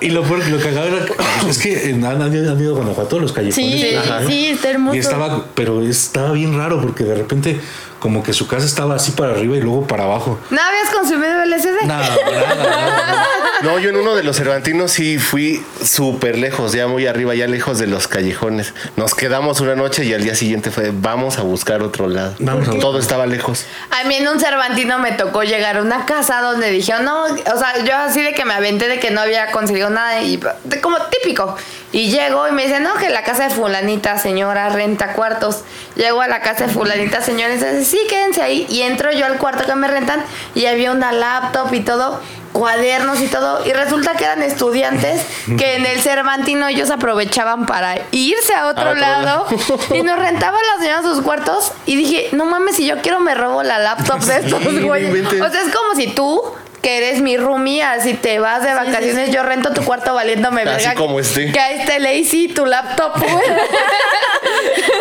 [SPEAKER 4] y lo peor, lo cagado era que- es que en- han, han ido a Guanajuato los callejones.
[SPEAKER 5] Sí,
[SPEAKER 4] Ajá.
[SPEAKER 5] sí, está hermoso.
[SPEAKER 4] Y estaba, pero estaba bien raro porque de repente como que su casa estaba así para arriba y luego para abajo.
[SPEAKER 2] ¿No habías consumido LSD?
[SPEAKER 4] Nada, nada, nada.
[SPEAKER 3] No, yo en uno de los Cervantinos sí fui súper lejos, ya muy arriba, ya lejos de los callejones. Nos quedamos una noche y al día siguiente fue, vamos a buscar otro lado.
[SPEAKER 4] Vamos a-
[SPEAKER 3] Todo estaba lejos.
[SPEAKER 2] A mí en un Cervantino me tocó llegar a una casa donde dijeron, no, o sea, yo así de que me aventé de que no había conseguido nada y como típico. Y llego y me dicen, no, que la casa de fulanita señora renta cuartos. Llego a la casa de fulanita señora y dice, sí, quédense ahí. Y entro yo al cuarto que me rentan y había una laptop y todo, cuadernos y todo. Y resulta que eran estudiantes que en el Cervantino ellos aprovechaban para irse a otro,
[SPEAKER 3] A otro
[SPEAKER 2] lado.
[SPEAKER 3] lado. [LAUGHS]
[SPEAKER 2] Y nos rentaban la señora sus cuartos y dije, no mames, si yo quiero me robo la laptop de [LAUGHS] estos güeyes. O sea, es como si tú, que eres mi roomie, así te vas de vacaciones, yo rento tu cuarto valiéndome
[SPEAKER 3] Así
[SPEAKER 2] verga.
[SPEAKER 3] como esté.
[SPEAKER 2] Que ahí esté Lazy, tu laptop. [LAUGHS]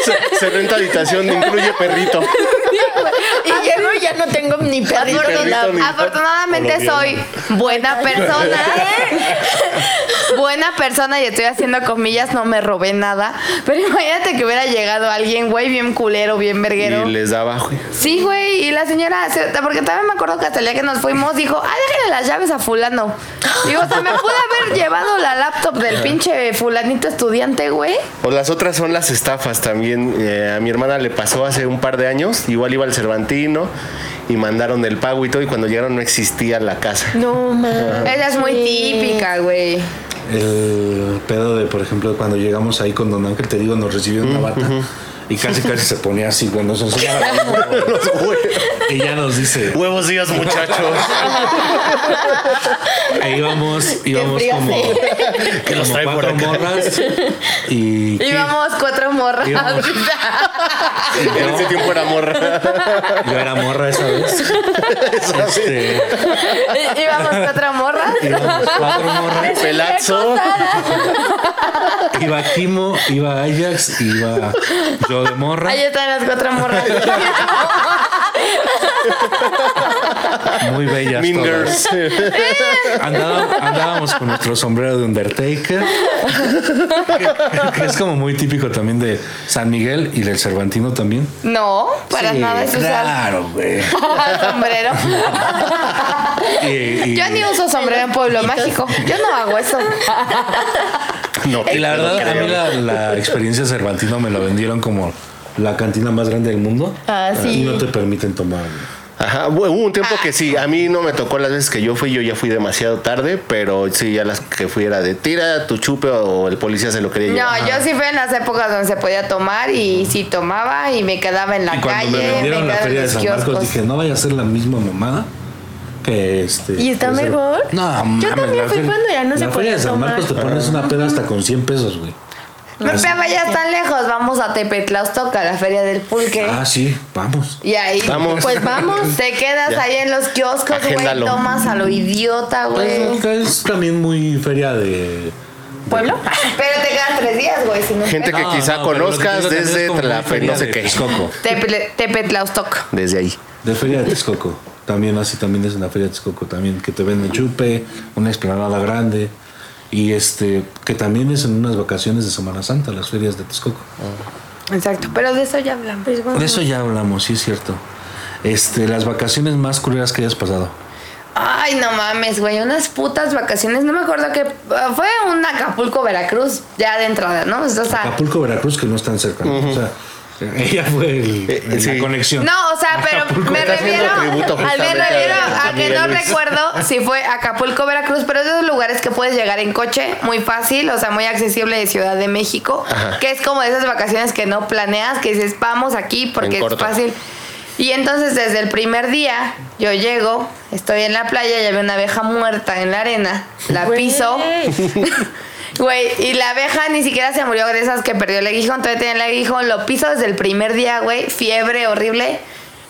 [SPEAKER 3] Se, se renta habitación, incluye perrito.
[SPEAKER 5] Y llego y ya no tengo ni perrito ni
[SPEAKER 3] perrito,
[SPEAKER 5] nada.
[SPEAKER 3] ni-
[SPEAKER 2] Afortunadamente soy buena persona. [LAUGHS] buena persona y estoy haciendo comillas, no me robé nada. Pero imagínate que hubiera llegado alguien, güey, bien culero, bien verguero.
[SPEAKER 3] Y les daba, güey.
[SPEAKER 2] Sí, güey, y la señora, se- porque también me acuerdo que hasta el día que nos fuimos dijo, ah, déjenle las llaves a fulano. Digo, o sea, me pude haber llevado la laptop del pinche fulanito estudiante, güey.
[SPEAKER 3] O las otras son las estafas también. Eh, a mi hermana le pasó hace un par de años. Igual iba al Cervantino y mandaron el pago y todo. Y cuando llegaron no existía la casa.
[SPEAKER 5] No, mames.
[SPEAKER 2] Esa es muy típica, güey.
[SPEAKER 4] El pedo de, por ejemplo, cuando llegamos ahí con Don Ángel, te digo, nos recibió en una bata y casi casi se ponía así, güey, nos enseñaba [LAUGHS] y ya nos dice,
[SPEAKER 3] Buenos días, muchachos.
[SPEAKER 4] e íbamos, íbamos como,
[SPEAKER 3] Que
[SPEAKER 4] como
[SPEAKER 3] trae [LAUGHS]
[SPEAKER 4] cuatro morras y
[SPEAKER 2] Íbamos cuatro morras. [LAUGHS]
[SPEAKER 4] Íbamos.
[SPEAKER 3] En ese tiempo era morra.
[SPEAKER 4] yo era morra esa vez. Este,
[SPEAKER 2] Íbamos cuatro morras.
[SPEAKER 4] íbamos cuatro morras.
[SPEAKER 3] Pelazo.
[SPEAKER 4] Iba Kimo, iba Ajax, iba yo de morra.
[SPEAKER 2] Ahí están las cuatro morras. [LAUGHS]
[SPEAKER 4] Muy bellas
[SPEAKER 3] Mean
[SPEAKER 4] todas.
[SPEAKER 3] Girls.
[SPEAKER 4] Andaba- andábamos con nuestro sombrero de Undertaker, que, que es como muy típico también de San Miguel y del Cervantino también.
[SPEAKER 2] No, para
[SPEAKER 4] Sí,
[SPEAKER 2] nada es usar
[SPEAKER 4] Claro, güey. [LAUGHS]
[SPEAKER 2] sombrero. [LAUGHS]
[SPEAKER 4] Y- y-
[SPEAKER 2] Yo ni uso sombrero en Pueblo Mágico. Yo no hago eso. [LAUGHS]
[SPEAKER 3] No,
[SPEAKER 4] y la verdad, a mí la, la experiencia Cervantino me lo vendieron como la cantina más grande del mundo.
[SPEAKER 5] Ah, sí.
[SPEAKER 4] Y no te permiten tomar.
[SPEAKER 3] Ajá, hubo un tiempo que sí, a mí no me tocó las veces que yo fui, yo ya fui demasiado tarde, pero sí, ya las que fui era de tira tu chupe o el policía se lo quería llevar.
[SPEAKER 2] No, yo sí fui en las épocas donde se podía tomar y sí tomaba y me quedaba en la
[SPEAKER 4] Y cuando
[SPEAKER 2] calle,
[SPEAKER 4] me vendieron la feria de San Marcos, dije, no vaya a ser la misma mamada este.
[SPEAKER 5] ¿Y está
[SPEAKER 4] ser-
[SPEAKER 5] mejor?
[SPEAKER 4] No, mames.
[SPEAKER 5] también
[SPEAKER 4] la
[SPEAKER 5] fui
[SPEAKER 4] feria-
[SPEAKER 5] cuando ya no se
[SPEAKER 4] feria
[SPEAKER 5] podía
[SPEAKER 4] de San
[SPEAKER 5] tomar.
[SPEAKER 4] Marcos te pones una peda hasta con 100 pesos, güey.
[SPEAKER 2] No, pero vaya tan lejos, vamos a Tepetlaustoc, a la feria del pulque.
[SPEAKER 4] Ah, sí, vamos.
[SPEAKER 2] Y ahí,
[SPEAKER 3] Vamos.
[SPEAKER 2] pues vamos, [LAUGHS] te quedas
[SPEAKER 3] Ya.
[SPEAKER 2] ahí en los kioscos, güey, tomas a lo idiota, güey.
[SPEAKER 4] Pues, es también muy feria de.
[SPEAKER 5] ¿Pueblo?
[SPEAKER 2] Pero te quedas tres días, güey, si no
[SPEAKER 3] Gente que
[SPEAKER 4] No,
[SPEAKER 3] quizá
[SPEAKER 4] no,
[SPEAKER 3] conozcas
[SPEAKER 4] es
[SPEAKER 3] desde la
[SPEAKER 4] feria
[SPEAKER 3] no sé
[SPEAKER 4] de
[SPEAKER 3] qué.
[SPEAKER 4] Texcoco.
[SPEAKER 2] Tepe- Tepetlaustoc.
[SPEAKER 3] Desde ahí.
[SPEAKER 4] De Feria de Texcoco. También así también es una Feria de Texcoco también, que te venden chupe, una explanada grande. Y este, que también es en unas vacaciones de Semana Santa, las ferias de Texcoco.
[SPEAKER 2] Exacto, pero de eso ya hablamos.
[SPEAKER 4] De eso ya hablamos, sí es cierto. Este, las vacaciones más culeras que hayas pasado.
[SPEAKER 2] Ay, no mames, güey, unas putas vacaciones. No me acuerdo que ah, fue un Acapulco, Veracruz, ya de entrada, ¿no? O sea,
[SPEAKER 4] Acapulco, Veracruz, que no están cerca. ¿no? O sea, [LAUGHS] Ella fue el-
[SPEAKER 3] Eh,
[SPEAKER 4] la
[SPEAKER 3] sí.
[SPEAKER 4] conexión.
[SPEAKER 2] No, o sea, pero me refiero, al me refiero
[SPEAKER 3] a-
[SPEAKER 2] que no
[SPEAKER 3] Luis.
[SPEAKER 2] recuerdo si fue Acapulco, Veracruz, pero es de esos lugares que puedes llegar en coche, muy fácil, o sea, muy accesible de Ciudad de México,
[SPEAKER 3] Ajá.
[SPEAKER 2] que es como de esas vacaciones que no planeas, que dices, vamos aquí porque es
[SPEAKER 3] corto.
[SPEAKER 2] fácil. Y entonces desde el primer día yo llego, estoy en la playa y había una abeja muerta en la arena, la piso. [LAUGHS] Güey, y la abeja ni siquiera se murió de esas que perdió el aguijón, todavía tenía el aguijón, lo piso desde el primer día, güey, fiebre horrible.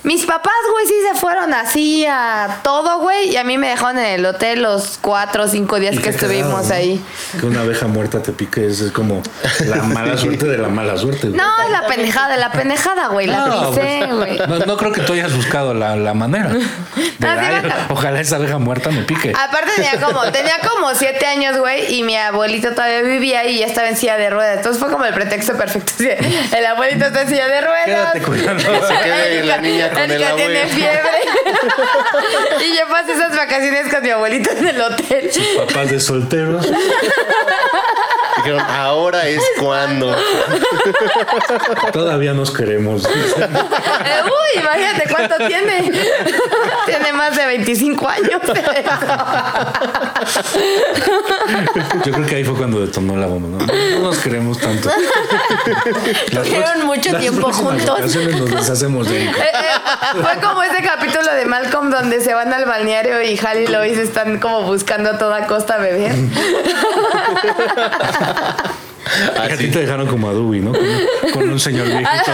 [SPEAKER 2] Mis papás, güey, sí se fueron así a todo, güey, y a mí me dejaron en el hotel los cuatro o cinco días que estuvimos ahí.
[SPEAKER 4] Que una abeja muerta te pique es, es como la [LAUGHS] mala suerte de la mala suerte. güey.
[SPEAKER 2] No, es la pendejada, la pendejada, güey, la
[SPEAKER 4] No,
[SPEAKER 2] pisé,
[SPEAKER 4] pues,
[SPEAKER 2] güey.
[SPEAKER 4] no, no creo que tú hayas buscado la, la manera. [LAUGHS] De, "Ay, ojalá esa abeja muerta me pique.
[SPEAKER 2] Aparte tenía como, tenía como siete años, güey, y mi abuelito todavía vivía ahí y ya estaba en silla de ruedas. Entonces fue como el pretexto perfecto. El abuelito está en silla de ruedas.
[SPEAKER 4] Quédate cuidando. [LAUGHS]
[SPEAKER 3] Se quede la niña abuelo.
[SPEAKER 2] tiene fiebre. [LAUGHS] y yo pasé esas vacaciones con mi abuelito en el hotel.
[SPEAKER 4] Papás de solteros.
[SPEAKER 3] Dijeron, ahora es cuando.
[SPEAKER 4] Todavía nos queremos.
[SPEAKER 2] Eh, Uy, imagínate cuánto tiene. tiene más de 25 años.
[SPEAKER 4] Yo creo que ahí fue cuando detonó la bomba, ¿no? No nos queremos tanto.
[SPEAKER 5] Tuvieron mucho
[SPEAKER 4] las
[SPEAKER 5] tiempo juntos.
[SPEAKER 4] vacaciones nos deshacemos de Erika.
[SPEAKER 2] Eh, eh, fue como ese capítulo de Malcolm donde se van al balneario y Hal y Lois están como buscando a toda costa beber.
[SPEAKER 4] A ti te dejaron como a Dewey, ¿no? Con, con un señor viejito. [LAUGHS]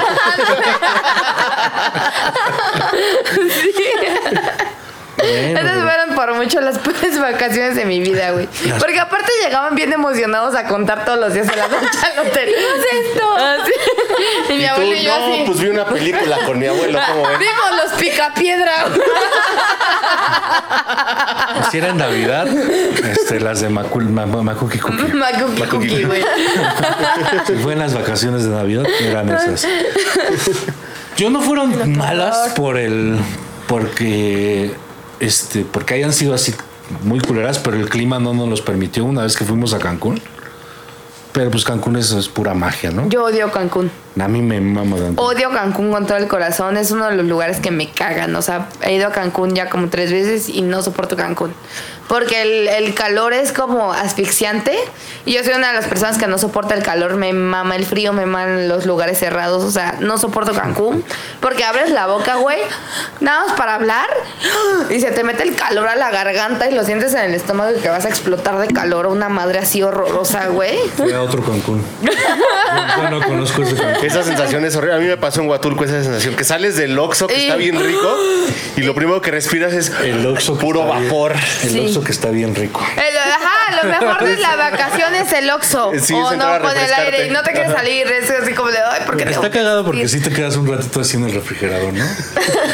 [SPEAKER 4] Bueno,
[SPEAKER 2] Esas
[SPEAKER 4] pero-
[SPEAKER 2] fueron por mucho las peores vacaciones de mi vida, güey. Porque aparte llegaban bien emocionados a contar todos los días de la noche al hotel. ¿Qué es esto? Y mi
[SPEAKER 3] Y tú,
[SPEAKER 2] abuelo y yo
[SPEAKER 3] no,
[SPEAKER 2] así.
[SPEAKER 3] pues vi una película con mi abuelo, ¿cómo ven?
[SPEAKER 2] Vimos los picapiedra. güey.
[SPEAKER 4] Si era en Navidad, este, las de Macul, Ma- Ma- Macuki Cookie.
[SPEAKER 2] Macuki cookie, güey.
[SPEAKER 4] Si fue en las vacaciones de Navidad, eran esas. [LAUGHS] Yo no fueron malas por el. porque. Este. porque hayan sido así muy culeras, pero el clima no nos los permitió una vez que fuimos a Cancún. Pero pues Cancún es, es pura magia, ¿no?
[SPEAKER 2] Yo odio Cancún.
[SPEAKER 4] A mí me mama tanto.
[SPEAKER 2] Odio Cancún con todo el corazón. Es uno de los lugares que me cagan. O sea, he ido a Cancún ya como tres veces y no soporto Cancún. Porque el, el calor es como asfixiante. Y yo soy una de las personas que no soporta el calor. Me mama el frío, me maman los lugares cerrados. O sea, no soporto Cancún. Porque abres la boca, güey. Nada más para hablar. Y se te mete el calor a la garganta y lo sientes en el estómago y que vas a explotar de calor. Una madre así horrorosa, güey.
[SPEAKER 4] Fue a otro Cancún. Yo, yo no conozco ese Cancún.
[SPEAKER 3] Esa sensación es horrible. A mí me pasó en Huatulco esa sensación que sales del Oxxo que está bien rico y lo primero que respiras es
[SPEAKER 4] El Oxxo
[SPEAKER 3] puro
[SPEAKER 4] bien-
[SPEAKER 3] vapor.
[SPEAKER 4] El
[SPEAKER 2] Sí.
[SPEAKER 4] Oxxo que está bien rico.
[SPEAKER 2] El- ajá, lo mejor de la vacación es el Oxxo.
[SPEAKER 3] Sí,
[SPEAKER 2] o
[SPEAKER 3] a
[SPEAKER 2] no, con el aire y no te quieres salir. Es así como de, ay, ¿por qué
[SPEAKER 4] Está cagado porque
[SPEAKER 2] salir?
[SPEAKER 4] sí te quedas un ratito así en el refrigerador, ¿no?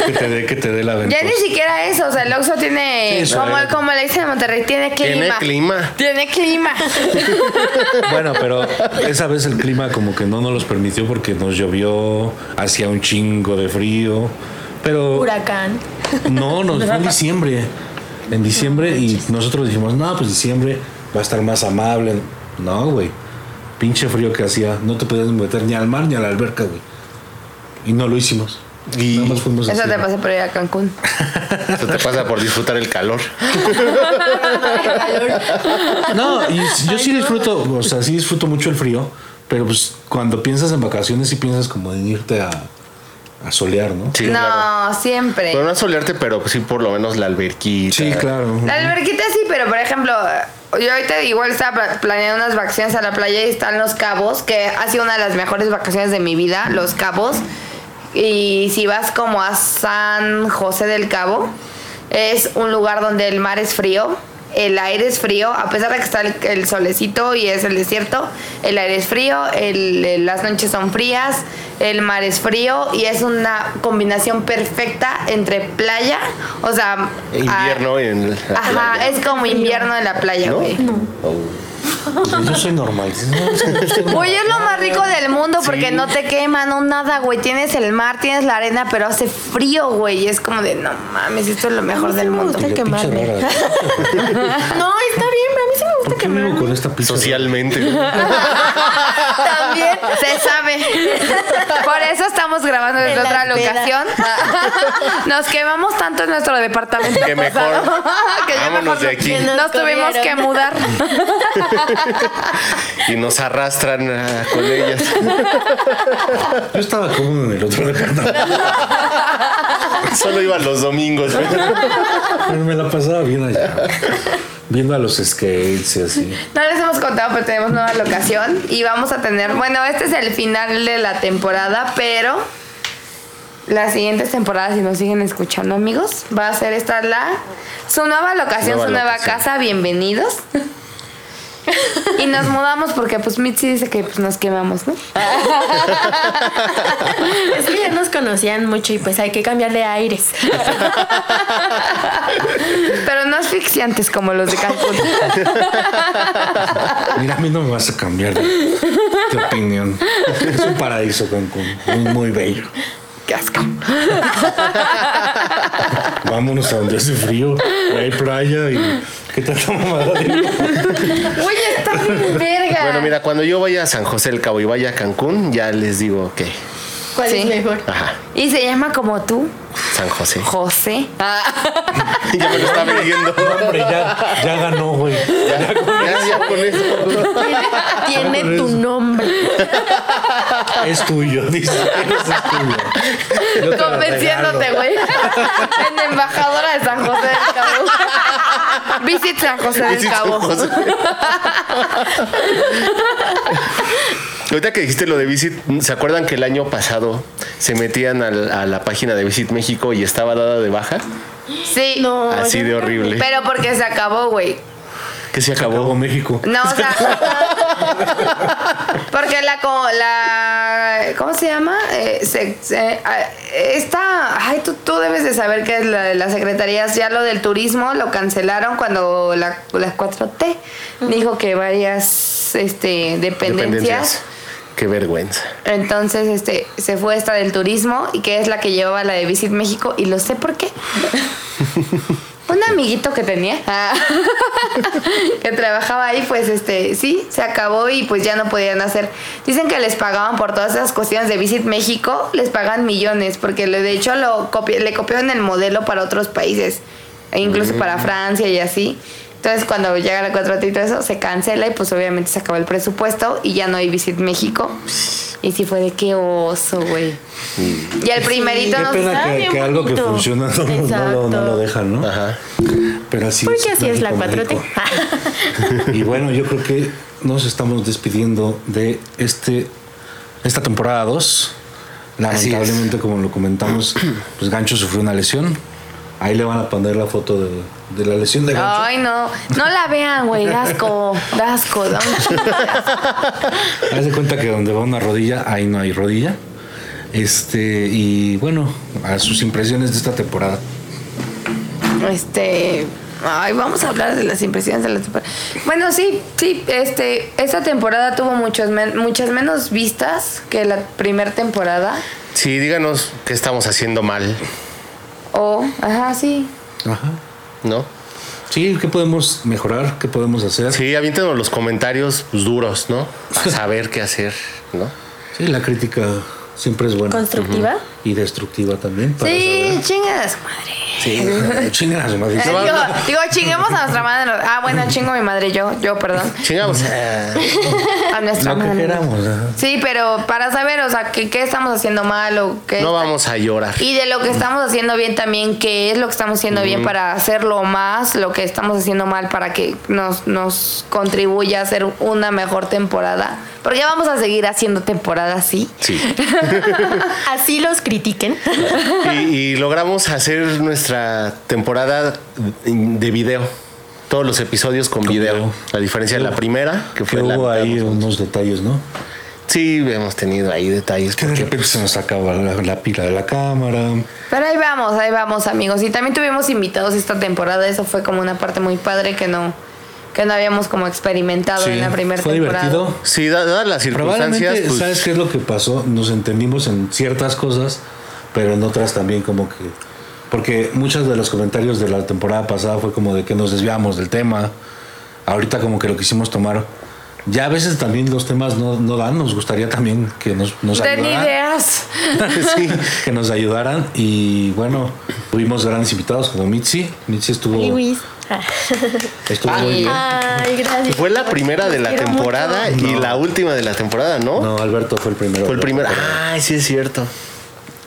[SPEAKER 4] Que te dé, que te dé la
[SPEAKER 2] Ya
[SPEAKER 4] ventosa.
[SPEAKER 2] ni siquiera eso, o sea, el Oxxo tiene,
[SPEAKER 4] Sí,
[SPEAKER 2] como, como le dicen en Monterrey, tiene clima.
[SPEAKER 3] Tiene clima.
[SPEAKER 2] Tiene [LAUGHS] clima.
[SPEAKER 4] Bueno, pero esa vez el clima como que no nos los permitió porque nos llovió, hacía un chingo de frío. Pero
[SPEAKER 5] Huracán.
[SPEAKER 4] no, nos [LAUGHS] fue en diciembre. En diciembre y nosotros dijimos, no, pues diciembre va a estar más amable. No, güey. Pinche frío que hacía. No te podías meter ni al mar ni a la alberca, güey. Y no lo hicimos.
[SPEAKER 3] Y-
[SPEAKER 4] Nada más fuimos
[SPEAKER 2] Eso
[SPEAKER 4] así.
[SPEAKER 2] te pasa por ir a Cancún. [LAUGHS]
[SPEAKER 3] Eso te pasa por disfrutar el calor. [LAUGHS]
[SPEAKER 4] No, y yo sí disfruto, o sea, sí disfruto mucho el frío, pero pues cuando piensas en vacaciones sí piensas como en irte a, a solear, ¿no?
[SPEAKER 3] Sí,
[SPEAKER 2] no,
[SPEAKER 3] claro.
[SPEAKER 2] siempre.
[SPEAKER 3] Pero no a solearte, pero sí por lo menos la alberquita.
[SPEAKER 4] Sí, claro.
[SPEAKER 2] La alberquita sí, pero por ejemplo, yo ahorita igual estaba pla- planeando unas vacaciones a la playa y están Los Cabos, que ha sido una de las mejores vacaciones de mi vida, Los Cabos. Y si vas como a San José del Cabo, es un lugar donde el mar es frío, el aire es frío, a pesar de que está el, el solecito y es el desierto, el aire es frío, el- el- las noches son frías, el mar es frío y es una combinación perfecta entre playa, o sea,
[SPEAKER 3] Invierno en la
[SPEAKER 2] ah, ajá,
[SPEAKER 3] playa.
[SPEAKER 2] es como invierno en la playa,
[SPEAKER 3] ¿No?
[SPEAKER 2] güey.
[SPEAKER 4] Pues yo soy normal. [LAUGHS]
[SPEAKER 2] Güey, es lo más rico del mundo porque no te quema, no nada, güey. Tienes el mar, tienes la arena, pero hace frío, güey. Y es como de, no mames, esto es lo mejor del mundo. [LAUGHS]
[SPEAKER 5] No, está pero a mí sí me gusta
[SPEAKER 4] ¿Por qué vivo
[SPEAKER 5] quemarme.
[SPEAKER 4] con esta pinche
[SPEAKER 3] Socialmente.
[SPEAKER 2] También, se sabe. Por eso estamos grabando desde otra locación. Nos quemamos tanto en nuestro departamento.
[SPEAKER 3] Que mejor.
[SPEAKER 2] pasado, [LAUGHS] que ya
[SPEAKER 3] Vámonos
[SPEAKER 2] mejor
[SPEAKER 3] de aquí.
[SPEAKER 5] Nos
[SPEAKER 2] Nos tuvimos que mudar.
[SPEAKER 3] Y nos arrastran ah, con ellas.
[SPEAKER 4] Yo estaba cómodo en el otro departamento.
[SPEAKER 3] Solo iban los domingos.
[SPEAKER 4] Pero me la pasaba bien allá. Viendo a los skates y así. [LAUGHS]
[SPEAKER 2] No les hemos contado, pero tenemos nueva locación y vamos a tener, bueno, este es el final de la temporada, pero las siguientes temporadas, si nos siguen escuchando, amigos, va a ser esta la su nueva locación,
[SPEAKER 3] Nueva
[SPEAKER 2] su nueva casa, bienvenidos. [LAUGHS] Y nos mudamos porque pues Mitzi dice que pues nos quemamos, ¿no? [LAUGHS]
[SPEAKER 5] Es que ya nos conocían mucho y pues hay que cambiar de aires.
[SPEAKER 2] Pero no asfixiantes como los de Cancún.
[SPEAKER 4] Mira, a mí no me vas a cambiar de, de opinión. Es un paraíso Cancún. Muy, muy bello.
[SPEAKER 2] Qué asco. [LAUGHS]
[SPEAKER 4] Vámonos a donde hace frío. Hay playa y. ¿Qué digo?
[SPEAKER 2] Uy, está bien verga.
[SPEAKER 3] Bueno, mira, cuando yo vaya a San José del Cabo y vaya a Cancún, ya les digo que.
[SPEAKER 5] ¿Cuál
[SPEAKER 2] Sí.
[SPEAKER 5] es mejor?
[SPEAKER 3] Ajá,
[SPEAKER 2] Y se llama como tú,
[SPEAKER 3] San José.
[SPEAKER 2] José. [LAUGHS]
[SPEAKER 3] ya me lo está leyendo.
[SPEAKER 4] Hombre, ya, ya ganó, güey.
[SPEAKER 3] Ya, ya, ya con eso.
[SPEAKER 5] Tiene tu
[SPEAKER 4] eso.
[SPEAKER 5] nombre.
[SPEAKER 4] Es tuyo, dice. Ese es tuyo.
[SPEAKER 2] Convenciéndote, güey. En embajadora de San José del Cabo. Visit San José del
[SPEAKER 3] Visit San
[SPEAKER 2] Cabo.
[SPEAKER 3] José. [LAUGHS] Ahorita que dijiste lo de Visit, ¿se acuerdan que el año pasado se metían al- a la página de Visit México y estaba dada de baja?
[SPEAKER 2] Sí.
[SPEAKER 5] No.
[SPEAKER 3] Así de horrible.
[SPEAKER 2] Pero porque se acabó, güey.
[SPEAKER 3] Que se
[SPEAKER 4] Acabó
[SPEAKER 3] acabó.
[SPEAKER 4] México.
[SPEAKER 2] No, o sea. [LAUGHS] porque la, co- la. ¿Cómo se llama? Eh, se, se- ah, esta. Ay, tú, tú debes de saber que es la de las secretarías. Ya lo del turismo lo cancelaron cuando la, la 4T dijo que varias este, dependencias.
[SPEAKER 3] Dependencias. Qué vergüenza.
[SPEAKER 2] Entonces, este, se fue esta del turismo y que es la que llevaba la de Visit México y lo sé por qué. [LAUGHS] Un amiguito que tenía ah, [LAUGHS] que trabajaba ahí, pues este, sí, se acabó y pues ya no podían hacer. Dicen que les pagaban por todas esas cuestiones de Visit México, les pagan millones, porque de hecho lo copi- le copiaron el modelo para otros países, e incluso para Francia y así. Entonces cuando llega la 4 y todo eso, se cancela y pues obviamente se acabó el presupuesto y ya no hay Visit México. Y sí fue de qué oso, güey. Y el primerito
[SPEAKER 4] Qué
[SPEAKER 2] nos...
[SPEAKER 4] pena
[SPEAKER 5] está
[SPEAKER 4] que, que algo que funciona no, no lo, no lo dejan, ¿no?
[SPEAKER 3] Ajá.
[SPEAKER 4] Pero así
[SPEAKER 5] Porque así es la
[SPEAKER 4] México,
[SPEAKER 5] 4T.
[SPEAKER 4] México. [LAUGHS] Y bueno, yo creo que nos estamos despidiendo de este esta temporada 2.
[SPEAKER 3] Así es.
[SPEAKER 4] Lamentablemente, como lo comentamos, pues Gancho sufrió una lesión. Ahí le van a poner la foto de, de la lesión de Gancho.
[SPEAKER 2] Ay, no. No la vean, güey. Da asco. Da asco. Da un chingo de asco.
[SPEAKER 4] Haz de cuenta que donde va una rodilla, ahí no hay rodilla. Este, y bueno, a sus impresiones de esta temporada.
[SPEAKER 2] Este. Ay, vamos a hablar de las impresiones de la temporada. Bueno, sí, sí. Este, esta temporada tuvo muchos men- muchas menos vistas que la primera temporada.
[SPEAKER 3] Sí, díganos qué estamos haciendo mal,
[SPEAKER 2] O, ajá, sí.
[SPEAKER 4] Ajá.
[SPEAKER 3] ¿No?
[SPEAKER 4] Sí, ¿qué podemos mejorar? ¿Qué podemos hacer?
[SPEAKER 3] Sí, aviéntenos los comentarios pues, duros, ¿no? A saber qué hacer, ¿no?
[SPEAKER 4] Sí, la crítica siempre es buena.
[SPEAKER 5] ¿Constructiva?
[SPEAKER 4] Y destructiva también. para
[SPEAKER 2] Sí, chingas, madre.
[SPEAKER 4] saber. [LAUGHS] Chingan a su madre.
[SPEAKER 2] Eh, digo, digo, chinguemos a nuestra madre. Ah, bueno, chingo a mi madre, yo, yo, perdón. [LAUGHS]
[SPEAKER 3] Chingamos. eh, [LAUGHS]
[SPEAKER 2] A nuestra
[SPEAKER 4] Lo que
[SPEAKER 2] madre.
[SPEAKER 4] queramos. ajá.
[SPEAKER 2] Sí, pero para saber, o sea, qué, qué estamos haciendo mal o qué.
[SPEAKER 3] No vamos a llorar.
[SPEAKER 2] Y de lo que estamos haciendo bien también, qué es lo que estamos haciendo bien para hacerlo más, lo que estamos haciendo mal para que nos, nos contribuya a hacer una mejor temporada. Porque vamos a seguir haciendo temporada así.
[SPEAKER 3] Sí.
[SPEAKER 5] Así los critiquen.
[SPEAKER 3] Y, y logramos hacer nuestra temporada de video. Todos los episodios con,
[SPEAKER 4] Con
[SPEAKER 3] video.
[SPEAKER 4] video.
[SPEAKER 3] A diferencia de la primera, que fue la
[SPEAKER 4] hubo
[SPEAKER 3] mitad
[SPEAKER 4] ahí unos detalles, ¿no?
[SPEAKER 3] Sí, hemos tenido ahí detalles.
[SPEAKER 4] Que de repente se nos acaba la, la pila de la cámara.
[SPEAKER 2] Pero ahí vamos, ahí vamos, amigos. Y también tuvimos invitados esta temporada. Eso fue como una parte muy padre que no, que no habíamos como experimentado
[SPEAKER 4] Sí,
[SPEAKER 2] en la primera
[SPEAKER 4] fue
[SPEAKER 2] temporada.
[SPEAKER 4] divertido.
[SPEAKER 3] Sí, da- dadas las circunstancias.
[SPEAKER 4] Probablemente,
[SPEAKER 3] pues,
[SPEAKER 4] ¿sabes qué es lo que pasó? Nos entendimos en ciertas cosas, pero en otras también como que... Porque muchos de los comentarios de la temporada pasada fue como de que nos desviamos del tema. Ahorita como que lo quisimos tomar Ya a veces también los temas no, no dan, nos gustaría también que nos, nos ayudaran.
[SPEAKER 2] ideas. [LAUGHS]
[SPEAKER 3] Sí.
[SPEAKER 4] que nos ayudaran y bueno, tuvimos grandes invitados como Mitzi. Mitzi estuvo,
[SPEAKER 5] Luis. Ah.
[SPEAKER 4] estuvo muy bien.
[SPEAKER 5] Ay, gracias.
[SPEAKER 3] Fue la primera de la temporada
[SPEAKER 5] mucho.
[SPEAKER 3] y la última de la temporada, ¿no?
[SPEAKER 4] No, Alberto fue el primero.
[SPEAKER 3] Fue el primero. Ay, sí es cierto.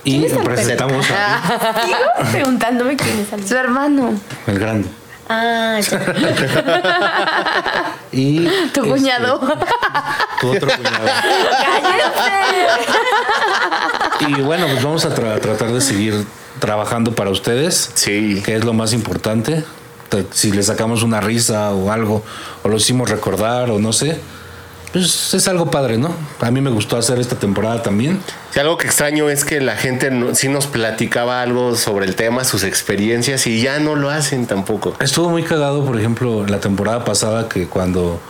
[SPEAKER 4] Y
[SPEAKER 5] es
[SPEAKER 4] presentamos a [LAUGHS]
[SPEAKER 5] Sigo preguntándome quién es Alberto.
[SPEAKER 2] Su hermano.
[SPEAKER 4] el grande.
[SPEAKER 5] Ah, ya. [LAUGHS]
[SPEAKER 4] Y
[SPEAKER 2] Tu
[SPEAKER 4] este,
[SPEAKER 2] cuñado.
[SPEAKER 4] tu otro cuñado. Y bueno, pues vamos a tra- tratar de seguir trabajando para ustedes.
[SPEAKER 3] Sí.
[SPEAKER 4] que es lo más importante. Si le sacamos una risa o algo, o lo hicimos recordar, o no sé, pues es algo padre, ¿no? A mí me gustó hacer esta temporada también.
[SPEAKER 3] Sí, algo que extraño es que la gente no- sí nos platicaba algo sobre el tema, sus experiencias, y ya no lo hacen tampoco.
[SPEAKER 4] Estuvo muy cagado, por ejemplo, la temporada pasada que cuando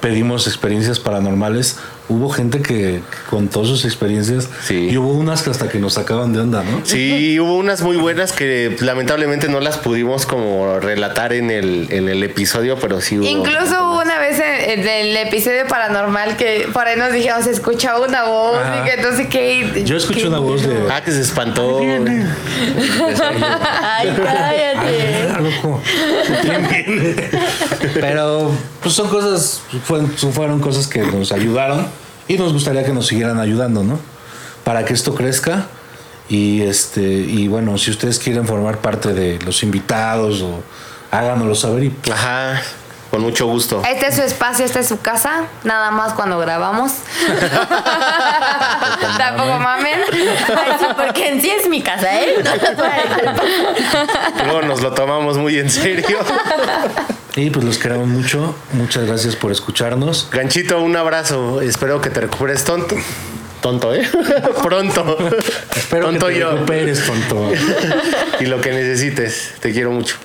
[SPEAKER 4] pedimos experiencias paranormales, hubo gente que contó sus experiencias
[SPEAKER 3] Sí.
[SPEAKER 4] y hubo unas que hasta que nos sacaban de onda, ¿no?
[SPEAKER 3] Sí, hubo unas muy buenas que lamentablemente no las pudimos como relatar en el, en el episodio, pero sí hubo.
[SPEAKER 2] Incluso hubo una vez en, en el episodio paranormal que por ahí nos dijeron, se escuchaba una voz
[SPEAKER 4] Ajá.
[SPEAKER 2] y que entonces que...
[SPEAKER 4] Yo escuché una voz de...
[SPEAKER 3] Ah, que se espantó.
[SPEAKER 5] Ay, cállate.
[SPEAKER 4] Ah, loco. [LAUGHS] Pero pues son cosas, fueron, fueron cosas que nos ayudaron y nos gustaría que nos siguieran ayudando, ¿no? Para que esto crezca y este y bueno, si ustedes quieren formar parte de los invitados o háganoslo saber y
[SPEAKER 3] Ajá, con mucho gusto.
[SPEAKER 2] Este es su espacio, esta es su casa, nada más cuando grabamos. Tampoco mamen.
[SPEAKER 5] Ay, sí, porque en sí es mi casa, ¿eh? [LAUGHS] No
[SPEAKER 3] nos lo tomamos muy en serio. [LAUGHS]
[SPEAKER 4] y pues los queremos mucho. Muchas gracias por escucharnos.
[SPEAKER 3] Ganchito, un abrazo. Espero que te recuperes tonto. Tonto, ¿eh? [LAUGHS] Pronto.
[SPEAKER 4] Espero
[SPEAKER 3] Tonto
[SPEAKER 4] que te
[SPEAKER 3] yo.
[SPEAKER 4] recuperes, tonto. [LAUGHS]
[SPEAKER 3] Y lo que necesites. Te quiero mucho.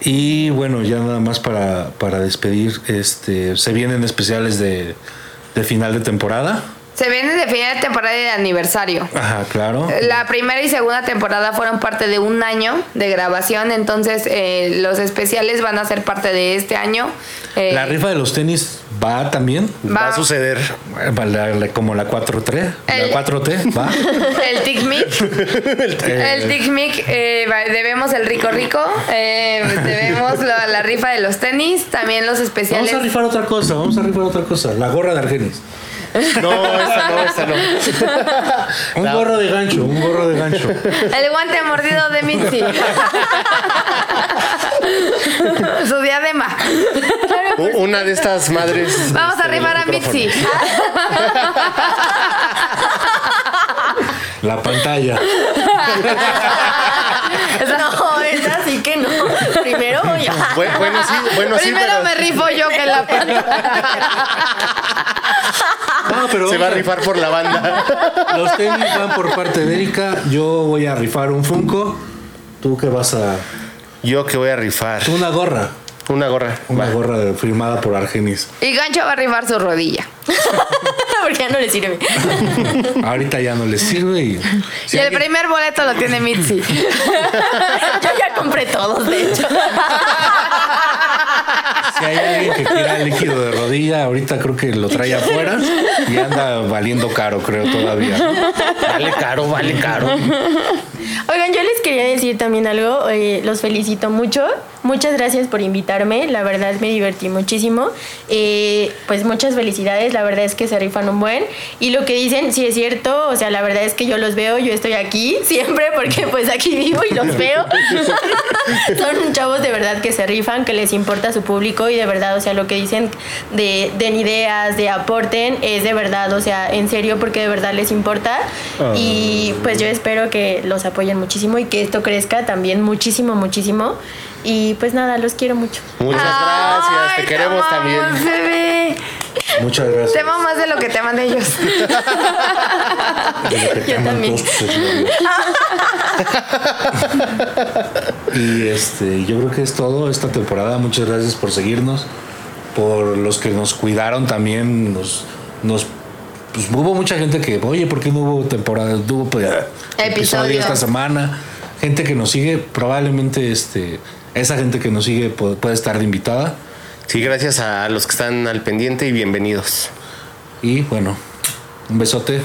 [SPEAKER 4] Y bueno, ya nada más para, para despedir, este se vienen especiales de, de final de temporada.
[SPEAKER 2] Se viene de final de temporada y de aniversario.
[SPEAKER 4] Ajá, claro.
[SPEAKER 2] La primera y segunda temporada fueron parte de un año de grabación, entonces eh, los especiales van a ser parte de este año. Eh,
[SPEAKER 4] La rifa de los tenis va también.
[SPEAKER 3] Va,
[SPEAKER 2] Va.
[SPEAKER 3] a suceder.
[SPEAKER 4] Va la- la- como la 4T.
[SPEAKER 2] El-
[SPEAKER 4] La 4T, va. [LAUGHS]
[SPEAKER 2] El Tic Mic. [LAUGHS] el Tic Mic, eh, debemos el Rico Rico, eh, [LAUGHS] debemos la, la rifa de los tenis, también los
[SPEAKER 4] Vamos
[SPEAKER 2] especiales.
[SPEAKER 4] a rifar otra cosa, vamos a rifar otra cosa. La gorra de Argenis.
[SPEAKER 3] No, esa no, esa no. [LAUGHS]
[SPEAKER 4] Un gorro de gancho, un gorro de gancho.
[SPEAKER 2] El guante mordido de Mitzi. [LAUGHS] Su diadema.
[SPEAKER 3] Una de estas madres.
[SPEAKER 2] Vamos a
[SPEAKER 3] este, del
[SPEAKER 2] rifar a. Mitzi.
[SPEAKER 4] La pantalla.
[SPEAKER 5] No, es así que no. Primero voy a.
[SPEAKER 3] Bu- Bueno, sí, bueno, sí,
[SPEAKER 2] Primero
[SPEAKER 3] pero
[SPEAKER 2] me rifo yo que la
[SPEAKER 4] No, pero
[SPEAKER 3] se va a rifar por la banda. [LAUGHS]
[SPEAKER 4] Los tenis van por parte de Erika. Yo voy a rifar un Funko. ¿Tú qué vas a.?
[SPEAKER 3] Yo que voy a rifar.
[SPEAKER 4] Una gorra.
[SPEAKER 3] Una gorra.
[SPEAKER 4] Una
[SPEAKER 3] Va.
[SPEAKER 4] gorra de- firmada por Argenis.
[SPEAKER 2] Y Gancho va a rifar su rodilla. [LAUGHS]
[SPEAKER 5] Porque ya no le sirve.
[SPEAKER 4] Ahorita ya no les sirve y.
[SPEAKER 2] y el primer boleto lo tiene Mitzi. [LAUGHS]
[SPEAKER 5] Yo ya compré todos, de hecho.
[SPEAKER 4] Si hay alguien que quiera líquido de rodilla, ahorita creo que lo trae afuera y anda valiendo caro, creo todavía.
[SPEAKER 3] Vale caro, vale caro.
[SPEAKER 5] Oigan, yo les quería decir también algo. eh, los felicito mucho. Muchas gracias por invitarme. La verdad me divertí muchísimo. Eh, pues muchas felicidades. La verdad es que se rifan un buen. Y lo que dicen, sí es cierto. O sea, la verdad es que yo los veo. Yo estoy aquí siempre porque pues aquí vivo y los veo. [LAUGHS] Son chavos de verdad que se rifan, que les importa su público y de verdad, o sea, lo que dicen de den ideas, de aporten, es de verdad, o sea, en serio porque de verdad les importa. Y pues yo espero que los apoyen muchísimo y que esto crezca también muchísimo, muchísimo. Y pues nada, los quiero mucho.
[SPEAKER 3] Muchas gracias. Te queremos
[SPEAKER 2] amamos,
[SPEAKER 3] también.
[SPEAKER 2] bebé.
[SPEAKER 4] Muchas gracias.
[SPEAKER 2] Te amo más de lo que te aman ellos. [LAUGHS]
[SPEAKER 4] De lo que te
[SPEAKER 5] Yo
[SPEAKER 4] aman
[SPEAKER 5] también.
[SPEAKER 4] todos tus novios. y este, yo creo que es todo esta temporada. Muchas gracias por seguirnos, por los que nos cuidaron también. Nos, nos pues, hubo mucha gente que, oye, ¿por qué no hubo temporada? No hubo pues, episodio
[SPEAKER 2] Episodio.
[SPEAKER 4] esta semana. Gente que nos sigue, probablemente este, esa gente que nos sigue puede, puede estar de invitada.
[SPEAKER 3] Sí, gracias a los que están al pendiente y bienvenidos.
[SPEAKER 4] Y bueno, un besote.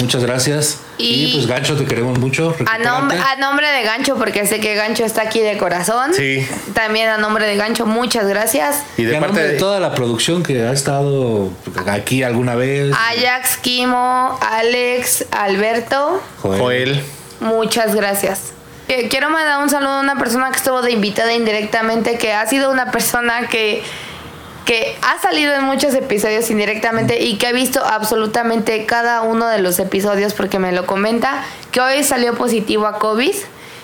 [SPEAKER 4] Muchas gracias. Y,
[SPEAKER 2] Y-
[SPEAKER 4] pues Gancho, te queremos mucho.
[SPEAKER 2] A, nom-
[SPEAKER 4] Recupérate.
[SPEAKER 2] a nombre de Gancho, porque sé que Gancho está aquí de corazón.
[SPEAKER 3] Sí.
[SPEAKER 2] También a nombre de Gancho, muchas gracias.
[SPEAKER 3] Y
[SPEAKER 4] Y
[SPEAKER 3] de
[SPEAKER 4] a
[SPEAKER 3] parte
[SPEAKER 4] nombre de
[SPEAKER 3] de,
[SPEAKER 4] toda la producción que ha estado aquí alguna vez.
[SPEAKER 2] Ajax, Kimo, Alex, Alberto,
[SPEAKER 3] Joel.
[SPEAKER 2] muchas gracias. Eh, Quiero mandar un saludo a una persona que estuvo de invitada indirectamente, que ha sido una persona que, que ha salido en muchos episodios indirectamente y que ha visto absolutamente cada uno de los episodios porque me lo comenta, que hoy salió positivo a COVID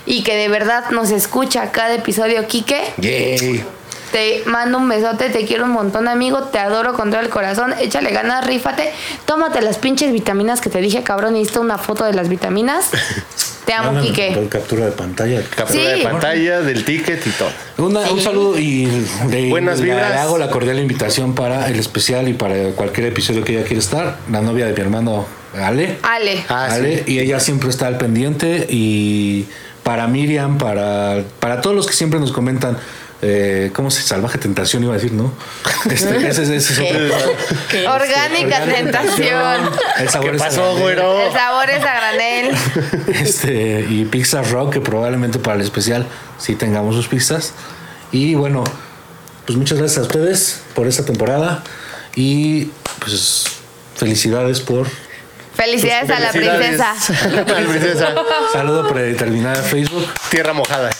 [SPEAKER 2] y que de verdad nos escucha cada episodio, Quique.
[SPEAKER 3] Yay.
[SPEAKER 2] Te mando un besote, te quiero un montón, amigo. Te adoro con todo el corazón. Échale ganas, rífate. Tómate las pinches vitaminas que te dije, cabrón. Necesito una foto de las vitaminas. [LAUGHS] Te amo,
[SPEAKER 4] Mándame
[SPEAKER 2] Quique.
[SPEAKER 4] por captura de pantalla.
[SPEAKER 3] Captura
[SPEAKER 2] Sí.
[SPEAKER 3] de pantalla del ticket y todo.
[SPEAKER 4] Una- Un saludo y de,
[SPEAKER 3] Buenas
[SPEAKER 4] le-
[SPEAKER 3] vibras.
[SPEAKER 4] le hago la cordial invitación para el especial y para cualquier episodio que ella quiera estar. La novia de mi hermano Ale.
[SPEAKER 2] Ale.
[SPEAKER 3] Ah,
[SPEAKER 4] Ale,
[SPEAKER 3] sí.
[SPEAKER 4] y ella siempre está al pendiente y para Miriam, para, para todos los que siempre nos comentan, eh, ¿cómo se salvaje tentación iba a decir, no? Este, ese, ese es otro.
[SPEAKER 2] Orgánica tentación.
[SPEAKER 4] El sabor
[SPEAKER 3] ¿Qué
[SPEAKER 4] es a
[SPEAKER 3] pasó,
[SPEAKER 4] granel.
[SPEAKER 3] güero?
[SPEAKER 2] El sabor es a granel. [LAUGHS]
[SPEAKER 4] Este, y Pizza Rock, que probablemente para el especial sí tengamos sus pizzas. Y bueno, pues muchas gracias a ustedes por esta temporada y pues felicidades por
[SPEAKER 2] Felicidades a la princesa.
[SPEAKER 3] Felicidades. A la princesa. [LAUGHS]
[SPEAKER 4] saludo predeterminada Facebook.
[SPEAKER 3] Tierra mojada.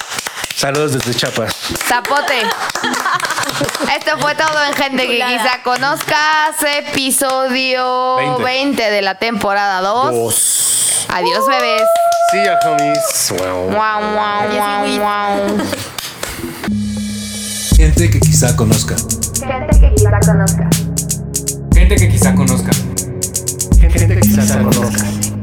[SPEAKER 4] Saludos desde Chiapas.
[SPEAKER 2] Zapote. [LAUGHS] Esto fue todo en Gente que quizá conozcas. Episodio 20,
[SPEAKER 4] 20.
[SPEAKER 2] de la temporada 2.
[SPEAKER 3] Dos.
[SPEAKER 2] Adiós, bebés.
[SPEAKER 3] Sí, ya, homies. Wow.
[SPEAKER 2] Guau, guau, guau, guau.
[SPEAKER 4] Gente que quizá conozca.
[SPEAKER 2] Gente que quizá conozca.
[SPEAKER 7] Gente que quizá conozca.
[SPEAKER 3] Gente que quizás se conozca.